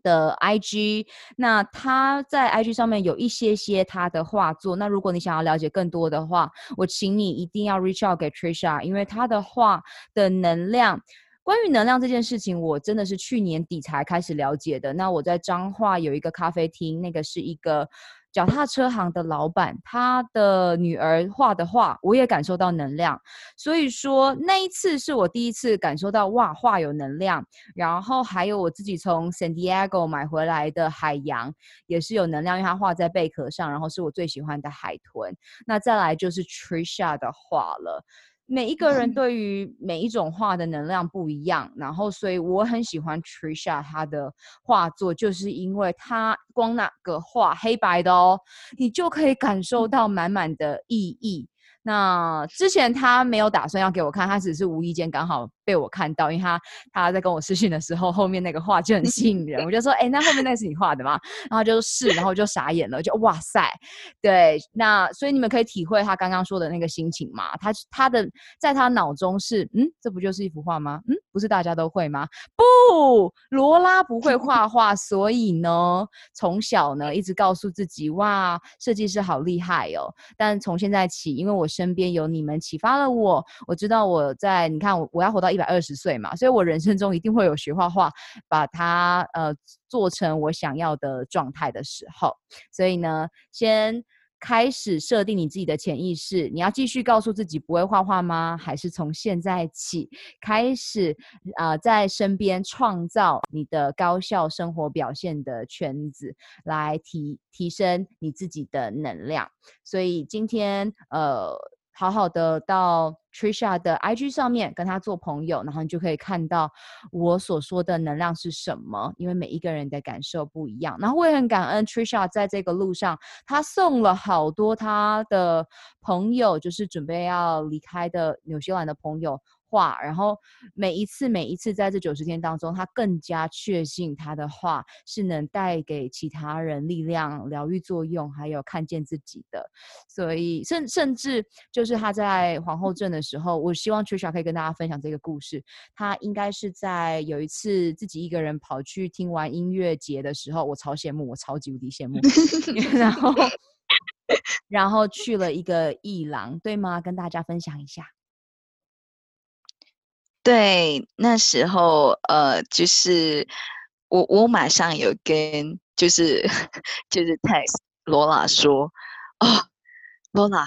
的 IG。那他在 IG 上面有一些些他的画作。那如果你想要了解更多的话，我请你一定要 reach out 给 Trisha，因为他的画的能量，关于能量这件事情，我真的是去年底才开始了解的。那我在彰化有一个咖啡厅，那个是一个。脚踏车行的老板，他的女儿画的画，我也感受到能量。所以说，那一次是我第一次感受到哇，画有能量。然后还有我自己从 San Diego 买回来的海洋，也是有能量，因为它画在贝壳上，然后是我最喜欢的海豚。那再来就是 Trisha 的画了。每一个人对于每一种画的能量不一样，然后所以我很喜欢 Trisha 她的画作，就是因为她光那个画黑白的哦，你就可以感受到满满的意义。那之前他没有打算要给我看，他只是无意间刚好被我看到，因为他他在跟我私讯的时候，后面那个画就很吸引人，我就说，哎、那后面那是你画的吗？然后就是，然后就傻眼了，就哇塞，对，那所以你们可以体会他刚刚说的那个心情嘛？他他的在他脑中是，嗯，这不就是一幅画吗？嗯，不是大家都会吗？不，罗拉不会画画，所以呢，从小呢一直告诉自己，哇，设计师好厉害哦。但从现在起，因为我身边有你们启发了我，我知道我在你看我我要活到一百二十岁嘛，所以我人生中一定会有学画画，把它呃做成我想要的状态的时候，所以呢，先开始设定你自己的潜意识，你要继续告诉自己不会画画吗？还是从现在起开始啊、在身边创造你的高效生活表现的圈子，来提提升你自己的能量。所以今天呃。好好的到 Trisha 的 IG 上面跟她做朋友，然后你就可以看到我所说的能量是什么。因为每一个人的感受不一样，然后我也很感恩 Trisha 在这个路上，她送了好多她的朋友，就是准备要离开的纽西兰的朋友。画，然后每一次每一次在这九十天当中，他更加确信他的话是能带给其他人力量、疗愈作用，还有看见自己的。所以甚甚至就是他在皇后镇的时候，我希望 Trisha 可以跟大家分享这个故事。他应该是在有一次自己一个人跑去听完音乐节的时候，我超羡慕，我超级无敌羡慕。然后然后去了一个艺廊，对吗？跟大家分享一下。对，那时候呃，就是我我马上有跟就是 就是 text 罗拉说，哦，罗拉，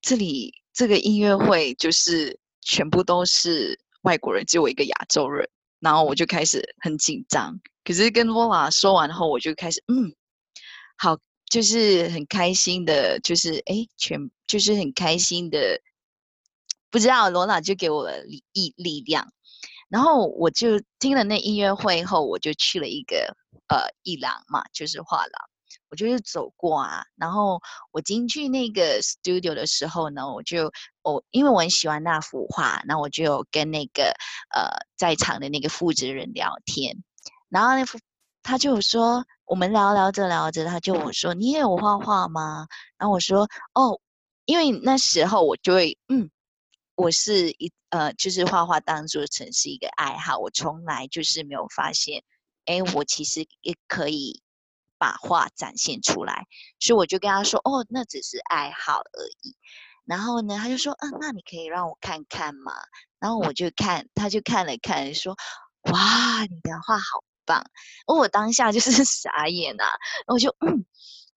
这里这个音乐会就是全部都是外国人，只有我一个亚洲人，然后我就开始很紧张。可是跟罗拉说完后，我就开始嗯，好，就是很开心的，就是哎，全就是很开心的。不知道罗娜就给我了力力量，然后我就听了那音乐会后，我就去了一个呃艺廊嘛，就是画廊。我就是走过啊，然后我进去那个 studio 的时候呢，我就我因为我很喜欢那幅画，那我就跟那个呃在场的那个负责人聊天，然后那幅他就说我们聊聊着聊着，他就我说你也有画画吗？然后我说哦，因为那时候我就会嗯。我是一呃，就是画画当做成是一个爱好，我从来就是没有发现，哎，我其实也可以把画展现出来，所以我就跟他说，哦，那只是爱好而已。然后呢，他就说，嗯，那你可以让我看看嘛？然后我就看，他就看了看，说，哇，你的画好棒！哦，我当下就是 傻眼啊，我就嗯。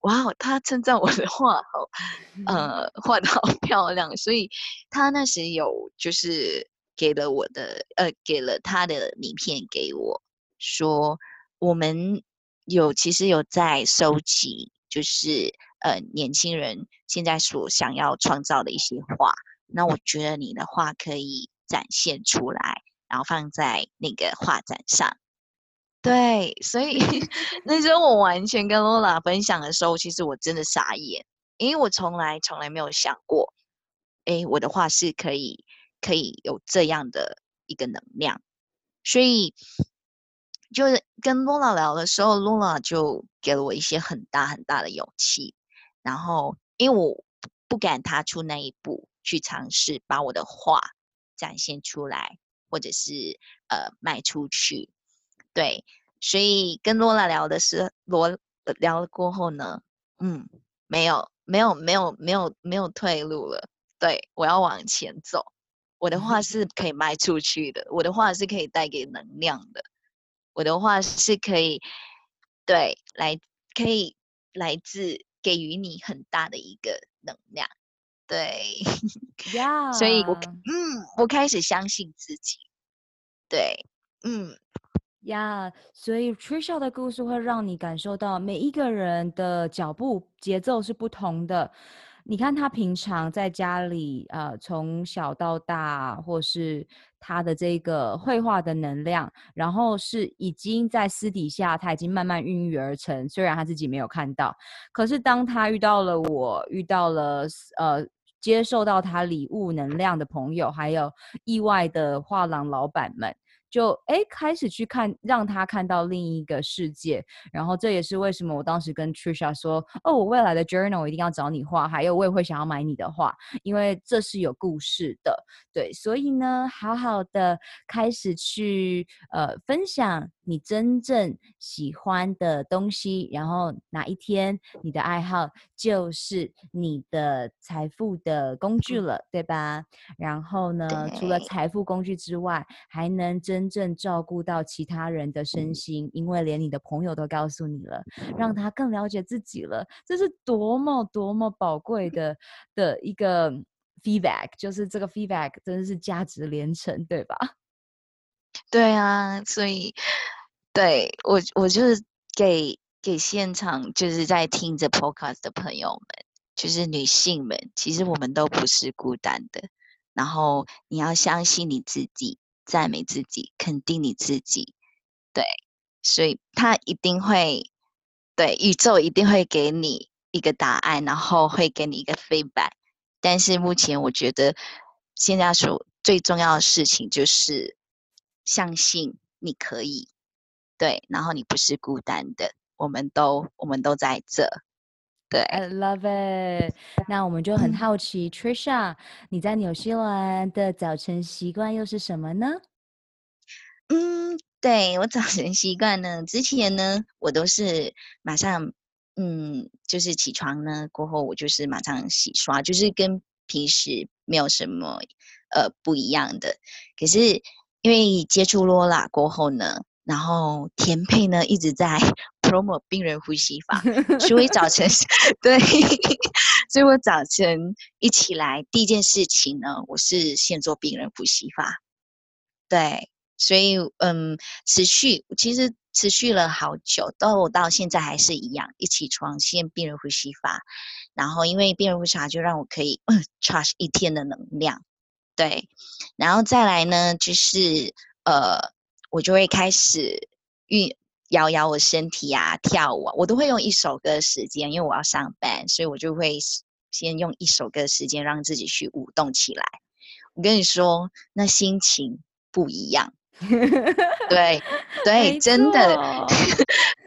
哇哦，他称赞我的画好，呃，画的好 漂亮，所以他那时有就是给了我的，呃，给了他的名片给我，说我们有其实有在收集，就是呃年轻人现在所想要创造的一些画，那我觉得你的画可以展现出来，然后放在那个画展上。对，所以 那时候我完全跟 Lola 分享的时候，其实我真的傻眼，因为我从来从来没有想过，哎，我的画是可以可以有这样的一个能量，所以就是跟 Lola 聊的时候，Lola 就给了我一些很大很大的勇气，然后因为我不敢踏出那一步去尝试把我的画展现出来，或者是呃卖出去。对，所以跟罗拉聊的是罗聊了过后呢，嗯，没有没有没有没有没有退路了。对，我要往前走。我的话是可以卖出去的，我的话是可以带给能量的，我的话是可以对来可以来自给予你很大的一个能量。对，呀 Yeah. 所以我嗯，我开始相信自己。对，嗯。呀所以 Trisha 的故事会让你感受到每一个人的脚步节奏是不同的。你看他平常在家里，呃，从小到大，或是他的这个绘画的能量，然后是已经在私底下，他已经慢慢孕育而成。虽然他自己没有看到，可是当他遇到了我，遇到了呃，接受到他礼物能量的朋友，还有意外的画廊老板们。就哎，开始去看，让他看到另一个世界。然后这也是为什么我当时跟 Trisha 说：“哦，我未来的 journal 我一定要找你画，还有我也会想要买你的画，因为这是有故事的。”对，所以呢，好好的开始去呃分享你真正喜欢的东西，然后哪一天你的爱好就是你的财富的工具了，对吧？然后呢，除了财富工具之外，还能真正照顾到其他人的身心，因为连你的朋友都告诉你了，让他更了解自己了，这是多么多么宝贵的的一个。feedback 就是这个 feedback 真的是价值连城，对吧？对啊，所以对我我就是给给现场就是在听着 podcast 的朋友们，就是女性们，其实我们都不是孤单的。然后你要相信你自己，赞美自己，肯定你自己。对，所以他一定会，对，宇宙一定会给你一个答案，然后会给你一个 feedback。但是目前我觉得，现在所最重要的事情就是相信你可以，对，然后你不是孤单的，我们都我们都在这，对。I love it。那我们就很好奇，嗯，Trisha，你在纽西兰的早晨习惯又是什么呢？嗯，对，我早晨习惯呢，之前呢，我都是马上。嗯，就是起床呢过后，我就是马上洗刷，就是跟平时没有什么呃不一样的。可是因为接触罗拉过后呢，然后田佩呢一直在病人呼吸法，所以早晨 对，所以我早晨一起来第一件事情呢，我是先做病人呼吸法，对，所以嗯，持续其实。持续了好久，到我到现在还是一样。一起床先病人呼吸法，然后因为病人呼吸法就让我可以 charge 一天的能量，对。然后再来呢，就是呃，我就会开始运摇摇我身体啊，跳舞啊，我都会用一首歌的时间，因为我要上班，所以我就会先用一首歌的时间让自己去舞动起来。我跟你说，那心情不一样。对 对，真的，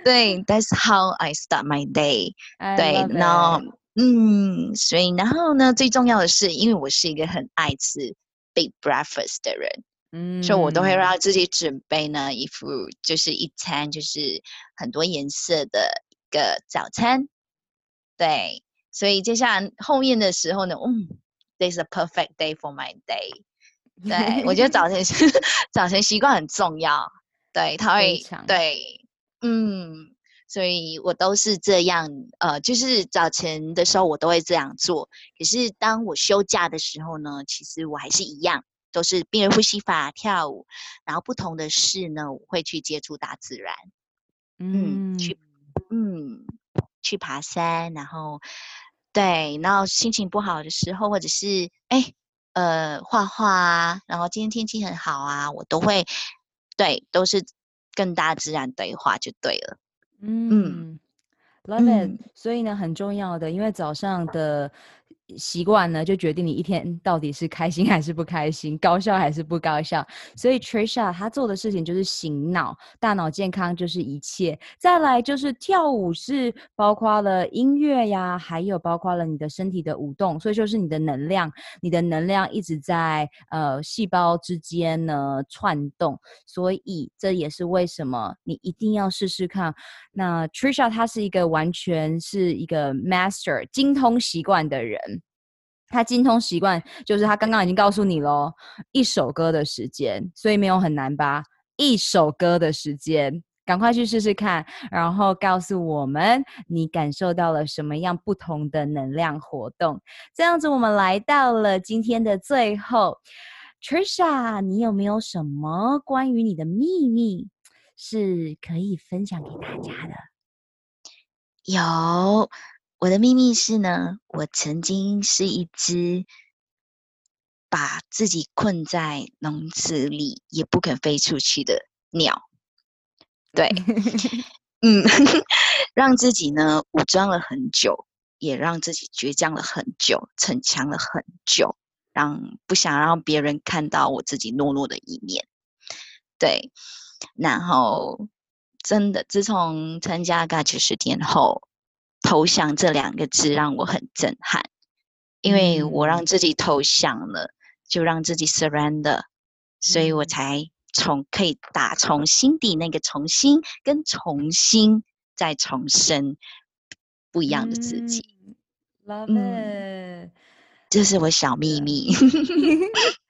对，That's how I start my day。对，然后嗯，所以然后呢，最重要的是，因为我是一个很爱吃 big breakfast 的人，嗯，所以我都会让自己准备呢一副就是一餐就是很多颜色的一个早餐。对，所以接下来后面的时候呢，嗯，This is a perfect day for my day。对，我觉得早晨 早晨习惯很重要。对，他会对，嗯，所以我都是这样，呃，就是早晨的时候我都会这样做。可是当我休假的时候呢，其实我还是一样，都是病人呼吸法、跳舞，然后不同的事呢，我会去接触大自然，嗯，嗯，去，嗯，去爬山，然后对，然后心情不好的时候，或者是哎呃画画啊，然后今天天气很好啊，我都会对，都是跟大自然对话就对了。嗯，嗯，Love it。嗯，所以呢，很重要的，因为早上的。习惯呢，就决定你一天到底是开心还是不开心，高效还是不高效。所以 Trisha 她做的事情就是醒脑，大脑健康就是一切。再来就是跳舞，是包括了音乐呀，还有包括了你的身体的舞动，所以就是你的能量，你的能量一直在呃细胞之间呢窜动。所以这也是为什么你一定要试试看。那 Trisha 她是一个完全是一个 master 精通习惯的人。他精通习惯，就是他刚刚已经告诉你喽，一首歌的时间，所以没有很难吧？一首歌的时间，赶快去试试看，然后告诉我们你感受到了什么样不同的能量活动。这样子，我们来到了今天的最后，Trisha，你有没有什么关于你的秘密是可以分享给大家的？有。我的秘密是呢，我曾经是一只把自己困在笼子里也不肯飞出去的鸟。对，嗯，让自己呢武装了很久，也让自己倔强了很久，逞强了很久，让不想让别人看到我自己懦弱的一面。对，然后真的，自从参加 GOT 90天后。投降这两个字让我很震撼，因为我让自己投降了，就让自己 surrender，所以我才从可以打从心底那个重新跟重新再重生不一样的自己。Love it，这是我小秘密。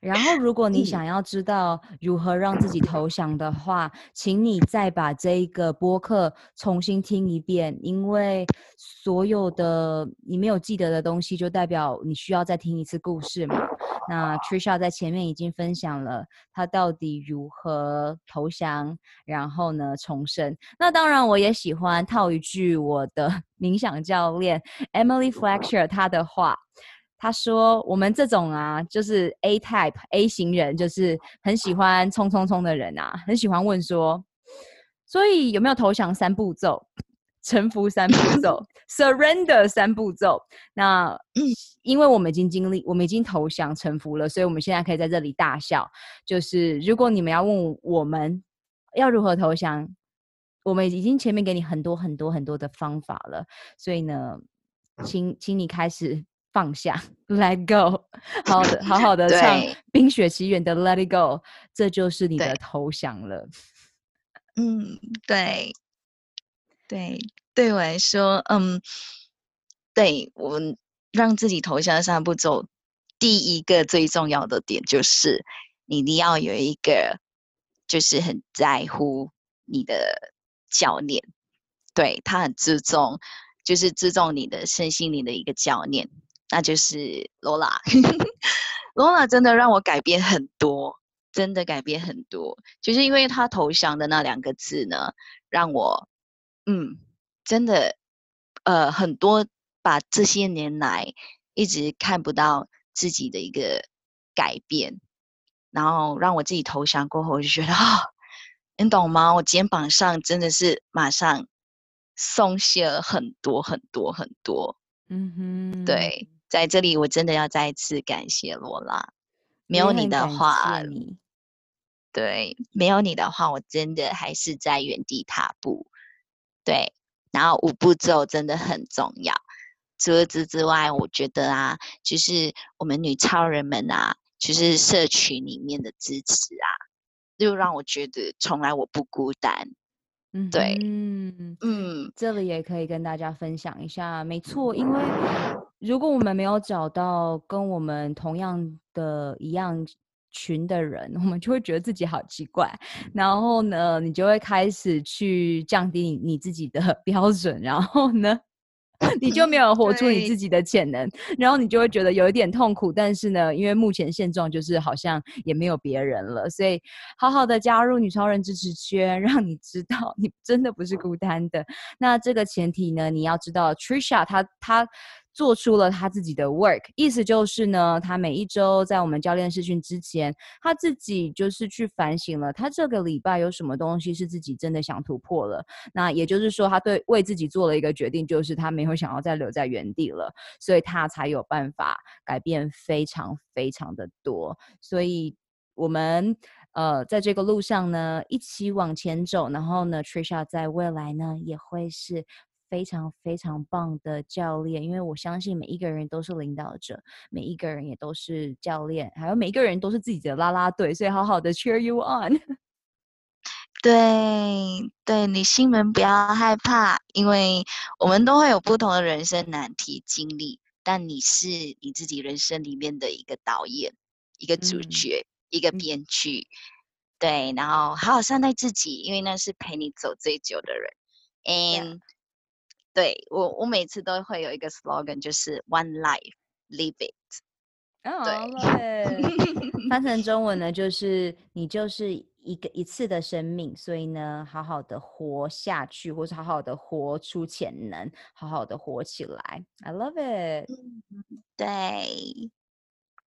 然后，如果你想要知道如何让自己投降的话，请你再把这一个播客重新听一遍，因为所有的你没有记得的东西，就代表你需要再听一次故事嘛。那 Trisha 在前面已经分享了她到底如何投降，然后呢重生。那当然，我也喜欢套一句我的 冥想教练 Emily Fletcher 她的话。他说：“我们这种啊，就是 A type A 型人，就是很喜欢冲冲冲的人啊，很喜欢问说，所以有没有投降三步骤、臣服三步 骤、surrender 三步骤？那因为我们已经经历，我们已经投降臣服了，所以我们现在可以在这里大笑。就是如果你们要问我们要如何投降，我们已经前面给你很多很多很多的方法了，所以呢，请请你开始。”放下，Let go，好的，好好的唱《冰雪奇缘》的 Let it go，这就是你的投降了。嗯，对，对，对我来说，嗯，对我让自己投降的三步骤，第一个最重要的点就是，你一定要有一个，就是很在乎你的教练，对，他很注重，就是注重你的身心灵的一个教练。那就是罗拉，罗拉真的让我改变很多，真的改变很多，就是因为他投降的那两个字呢，让我，嗯，真的，呃，很多把这些年来一直看不到自己的一个改变，然后让我自己投降过后，我就觉得啊，你懂吗？我肩膀上真的是马上松懈了很多很多很多，嗯哼，对。在这里，我真的要再一次感谢罗拉，没有你的话，对，没有你的话，我真的还是在原地踏步。对，然后五步骤真的很重要。除了这之外，我觉得啊，就是我们女超人们啊，就是社群里面的支持啊，就让我觉得从来我不孤单。嗯，对，嗯嗯，这里也可以跟大家分享一下，没错，因为如果我们没有找到跟我们同样的一样群的人，我们就会觉得自己好奇怪，然后呢，你就会开始去降低你，你自己的 标准，然后呢，你就没有活出你自己的潜能，然后你就会觉得有一点痛苦。但是呢，因为目前现状就是好像也没有别人了，所以好好的加入女超人支持圈，让你知道你真的不是孤单的。那这个前提呢，你要知道 Trisha 她她。做出了他自己的 work，意思就是呢，他每一周在我们教练试训之前，他自己就是去反省了，他这个礼拜有什么东西是自己真的想突破了。那也就是说，他对为自己做了一个决定，就是他没有想要再留在原地了，所以他才有办法改变非常非常的多。所以我们呃在这个路上呢，一起往前走，然后呢，Trisha 在未来呢也会是。非常非常棒的教练，因为我相信每一个人都是领导者，每一个人也都是教练，还有每一个人都是自己的啦啦队，所以好好的 cheer you on。对，对，女性们不要害怕，因为我们都会有不同的人生难题经历，但你是你自己人生里面的一个导演，一个主角，嗯、一个编剧。对，然后好好善待自己，因为那是陪你走最久的人。And、yeah. 对我，我每次都会有一个 slogan，就是 One Life, Live It。Oh, 对，翻成中文呢，就是你就是一个一次的生命，所以呢，好好的活下去，或是好好的活出潜能，好好的活起来。I love it。对。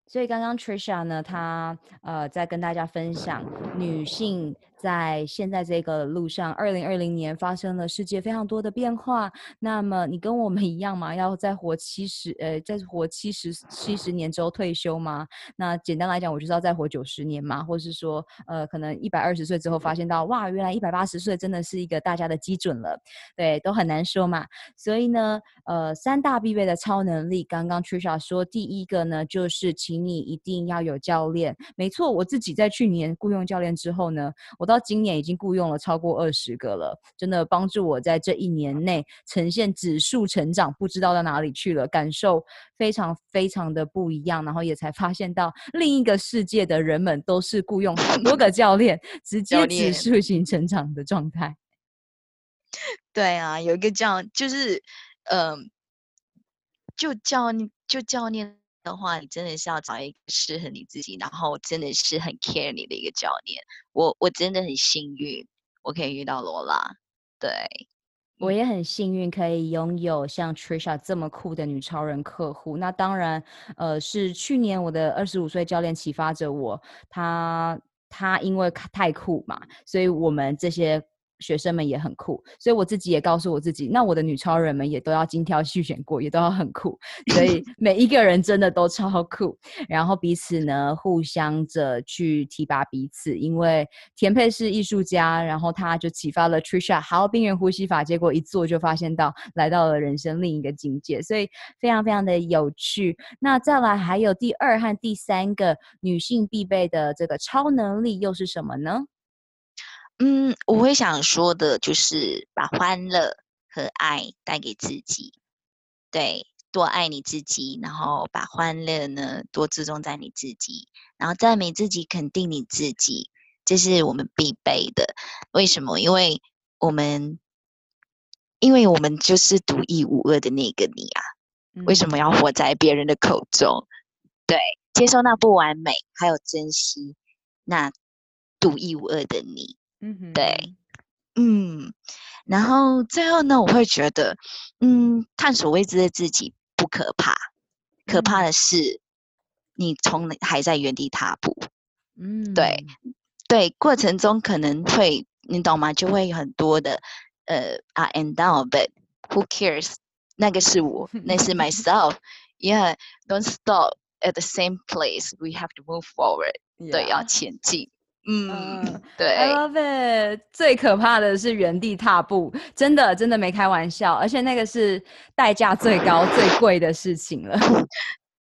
所以刚刚 Trisha 呢，她呃在跟大家分享女性在现在这个路上，二零二零年发生了世界非常多的变化。那么你跟我们一样吗？要再活七十呃，再活七十七十年之后退休吗？那简单来讲，我就是要再活九十年嘛，或是说呃，可能一百二十岁之后发现到哇，原来一百八十岁真的是一个大家的基准了。对，都很难说嘛。所以呢，呃，三大必备的超能力，刚刚 Trisha 说，第一个呢就是请。你一定要有教练，没错。我自己在去年雇佣教练之后呢，我到今年已经雇佣了超过二十个了，真的帮助我在这一年内呈现指数成长，不知道到哪里去了，感受非常非常的不一样。然后也才发现到另一个世界的人们都是雇佣很多个教练，直接指数型成长的状态。对啊，有一个教就是，嗯、呃，就教就教练。的话，你真的是要找一个适合你自己，然后真的是很 care 你的一个教练。我我真的很幸运，我可以遇到罗拉。对，我也很幸运可以拥有像 Trisha 这么酷的女超人客户。那当然，呃，是去年我的二十五岁教练启发着我，他他因为太酷嘛，所以我们这些。学生们也很酷，所以我自己也告诉我自己，那我的女超人们也都要精挑细选过，也都要很酷。所以 每一个人真的都超酷，然后彼此呢互相着去提拔彼此。因为田佩是艺术家，然后他就启发了 Trisha，好冰原呼吸法，结果一做就发现到来到了人生另一个境界，所以非常非常的有趣。那再来还有第二和第三个女性必备的这个超能力又是什么呢？嗯，我会想说的就是把欢乐和爱带给自己，对，多爱你自己，然后把欢乐呢多注重在你自己，然后赞美自己，肯定你自己，这是我们必备的。为什么？因为我们，因为我们就是独一无二的那个你啊！为什么要活在别人的口中？对，接受那不完美，还有珍惜那独一无二的你。嗯哼，对，嗯，然后最后呢，我会觉得，嗯，探索未知的自己不可怕，可怕的是你从还在原地踏步。嗯，对，对，过程中可能会，你懂吗？就会有很多的呃，up and down，but who cares？那个是我，那是 myself。Yeah，don't stop at the same place. We have to move forward。Yeah. 对，要前进。嗯，对，I love it。最可怕的是原地踏步，真的真的没开玩笑，而且那个是代价最高、最贵的事情了。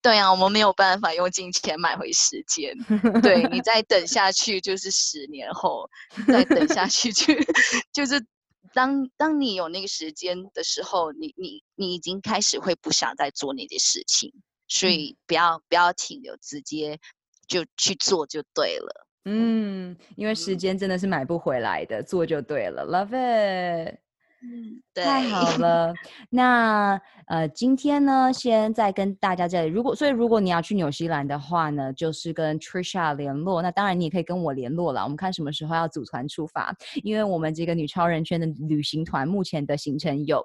对啊，我们没有办法用金钱买回时间。对，你再等下去就是十年后，再等下去就 就是当当你有那个时间的时候，你你你已经开始会不想再做那些事情，所以不要、嗯、不要停留，直接就去做就对了。嗯，因为时间真的是买不回来的，做就对了，Love it。嗯，对，太 好了。那呃，今天呢，先再跟大家这里，如果所以如果你要去纽西兰的话呢，就是跟 Trisha 联络。那当然你也可以跟我联络了，我们看什么时候要组团出发，因为我们这个女超人圈的旅行团目前的行程有。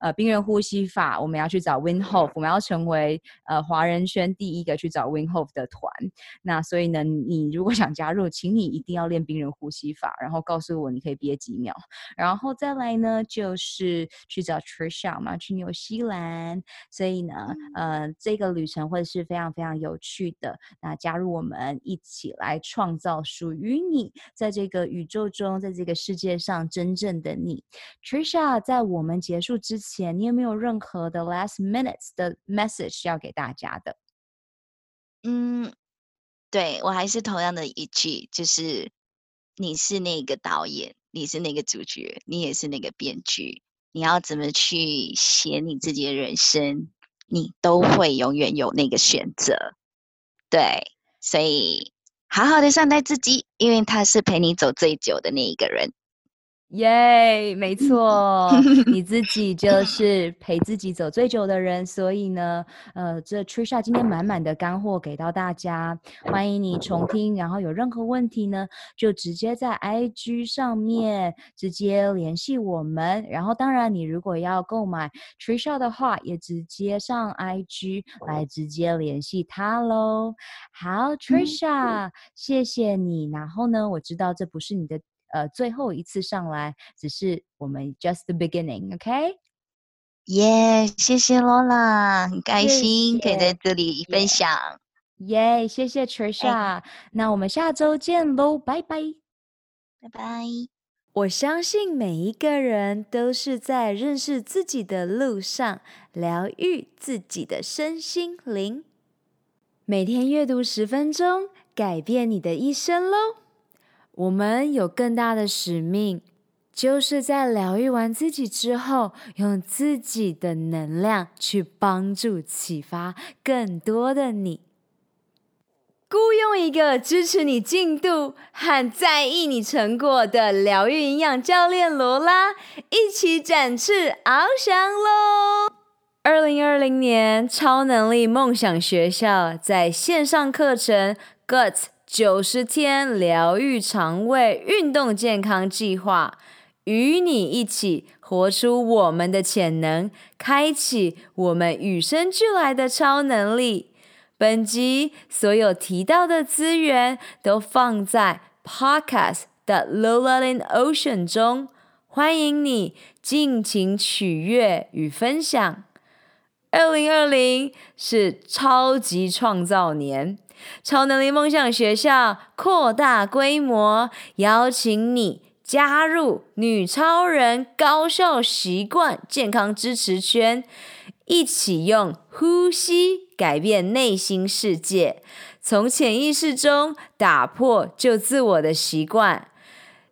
呃，冰人呼吸法，我们要去找 Win Hof，我们要成为呃华人圈第一个去找 Win Hof 的团。那所以呢，你如果想加入，请你一定要练冰人呼吸法，然后告诉我你可以憋几秒。然后再来呢，就是去找 Trisha 嘛，去纽西兰。所以呢，呃，这个旅程会是非常非常有趣的。那加入我们一起来创造属于你，在这个宇宙中，在这个世界上真正的你。Trisha 在我们结束之前。前，你有没有任何的 last minutes 的 message 要给大家的？嗯，对，我还是同样的一句，就是你是那个导演，你是那个主角，你也是那个编剧，你要怎么去写你自己的人生，你都会永远有那个选择。对，所以好好的善待自己，因为他是陪你走最久的那一个人。耶没错，你自己就是陪自己走最久的人，所以呢，呃，这 Trisha 今天满满的干货给到大家，欢迎你重听，然后有任何问题呢，就直接在 IG 上面直接联系我们，然后当然你如果要购买 Trisha 的话，也直接上 IG 来直接联系他喽。好，Trisha，谢谢你，然后呢，我知道这不是你的。呃，最后一次上来，只是我们 just the beginning，OK？耶，谢谢 Lola，很开心可以在这里分享。耶，谢谢 Trisha，那我们下周见喽，拜拜，拜拜。我相信每一个人都是在认识自己的路上，疗愈自己的身心灵。每天阅读十分钟，改变你的一生喽。我们有更大的使命，就是在疗愈完自己之后，用自己的能量去帮助、启发更多的你。雇佣一个支持你进度和在意你成果的疗愈营养教练罗拉，一起展翅翱翔喽！二零二零年超能力梦想学校在线上课程 Guts。九十天疗愈肠胃运动健康计划，与你一起活出我们的潜能，开启我们与生俱来的超能力。本集所有提到的资源都放在 Podcast 的 Lola in Ocean 中，欢迎你尽情取悦与分享。二零二零是超级创造年。超能力梦想学校扩大规模，邀请你加入女超人高效习惯健康支持圈，一起用呼吸改变内心世界，从潜意识中打破旧自我的习惯。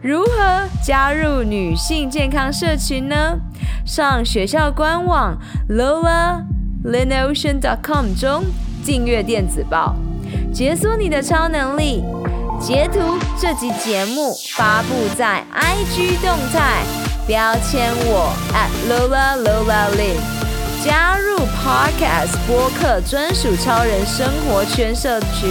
如何加入女性健康社群呢？上学校官网 lolaLinOcean.com 中订阅电子报，解锁你的超能力。截图这集节目发布在 IG 动态，标签我 at @LolaLolaLin，加入 Podcast 播客专属超人生活圈社群